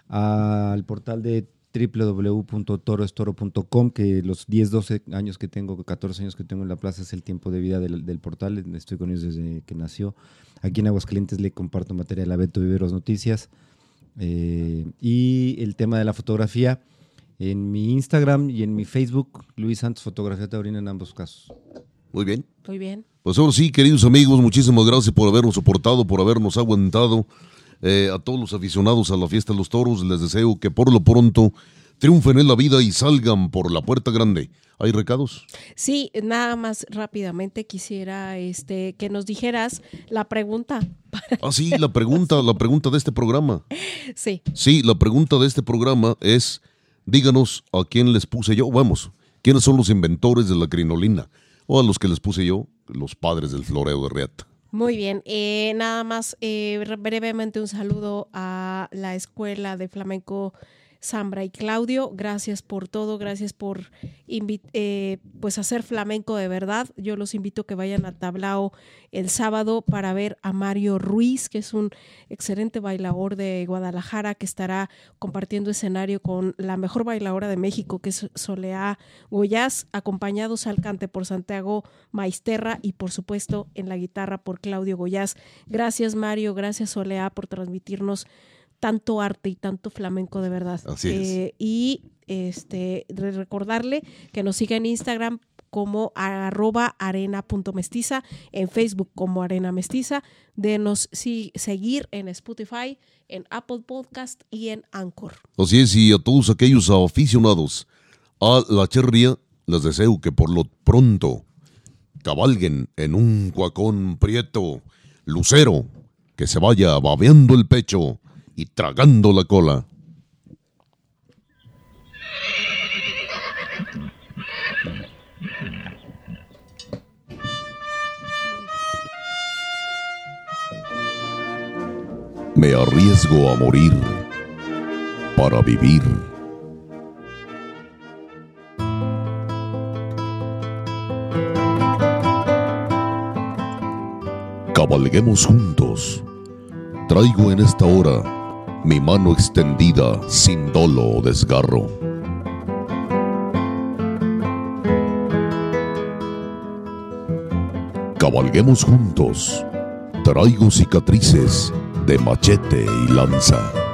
al portal de www.toroestoro.com, que los 10, 12 años que tengo, 14 años que tengo en la plaza es el tiempo de vida del, del portal. Estoy con ellos desde que nació. Aquí en Aguascalientes le comparto material a Beto Viveros Noticias. Eh, y el tema de la fotografía en mi Instagram y en mi Facebook, Luis Santos Fotografía Taurina en ambos casos. Muy bien. Muy bien. Pues ahora sí, queridos amigos, muchísimas gracias por habernos soportado, por habernos aguantado. Eh, a todos los aficionados a la fiesta de los toros, les deseo que por lo pronto triunfen en la vida y salgan por la puerta grande. ¿Hay recados? Sí, nada más rápidamente quisiera este que nos dijeras la pregunta. [LAUGHS] Ah, sí, la pregunta, la pregunta de este programa. Sí, Sí, la pregunta de este programa es, díganos a quién les puse yo, vamos, quiénes son los inventores de la crinolina, o a los que les puse yo, los padres del floreo de Reata. muy bien. Eh, nada más eh, re- brevemente un saludo a la escuela de flamenco Zambra y Claudio. Gracias por todo, gracias por eh, pues hacer flamenco de verdad. Yo los invito a que vayan a Tablao el sábado para ver a Mario Ruiz, que es un excelente bailador de Guadalajara, que estará compartiendo escenario con la mejor bailadora de México, que es Soleá Goyaz, acompañados al cante por Santiago Maisterra y por supuesto en la guitarra por Claudio Goyaz. Gracias Mario, gracias Soleá por transmitirnos tanto arte y tanto flamenco de verdad. Así es. Eh, y este re- recordarle que nos siga en Instagram como arroba arena.mestiza, en Facebook como Arena Mestiza, denos sí, seguir en Spotify, en Apple Podcast y en Anchor. Así es, y a todos aquellos aficionados a la cherría, les deseo que por lo pronto cabalguen en un cuacón prieto, lucero, que se vaya babeando el pecho y tragando la cola. Me arriesgo a morir para vivir. Cabalguemos juntos. Traigo en esta hora mi mano extendida sin dolo o desgarro. Cabalguemos juntos. Traigo cicatrices de machete y lanza.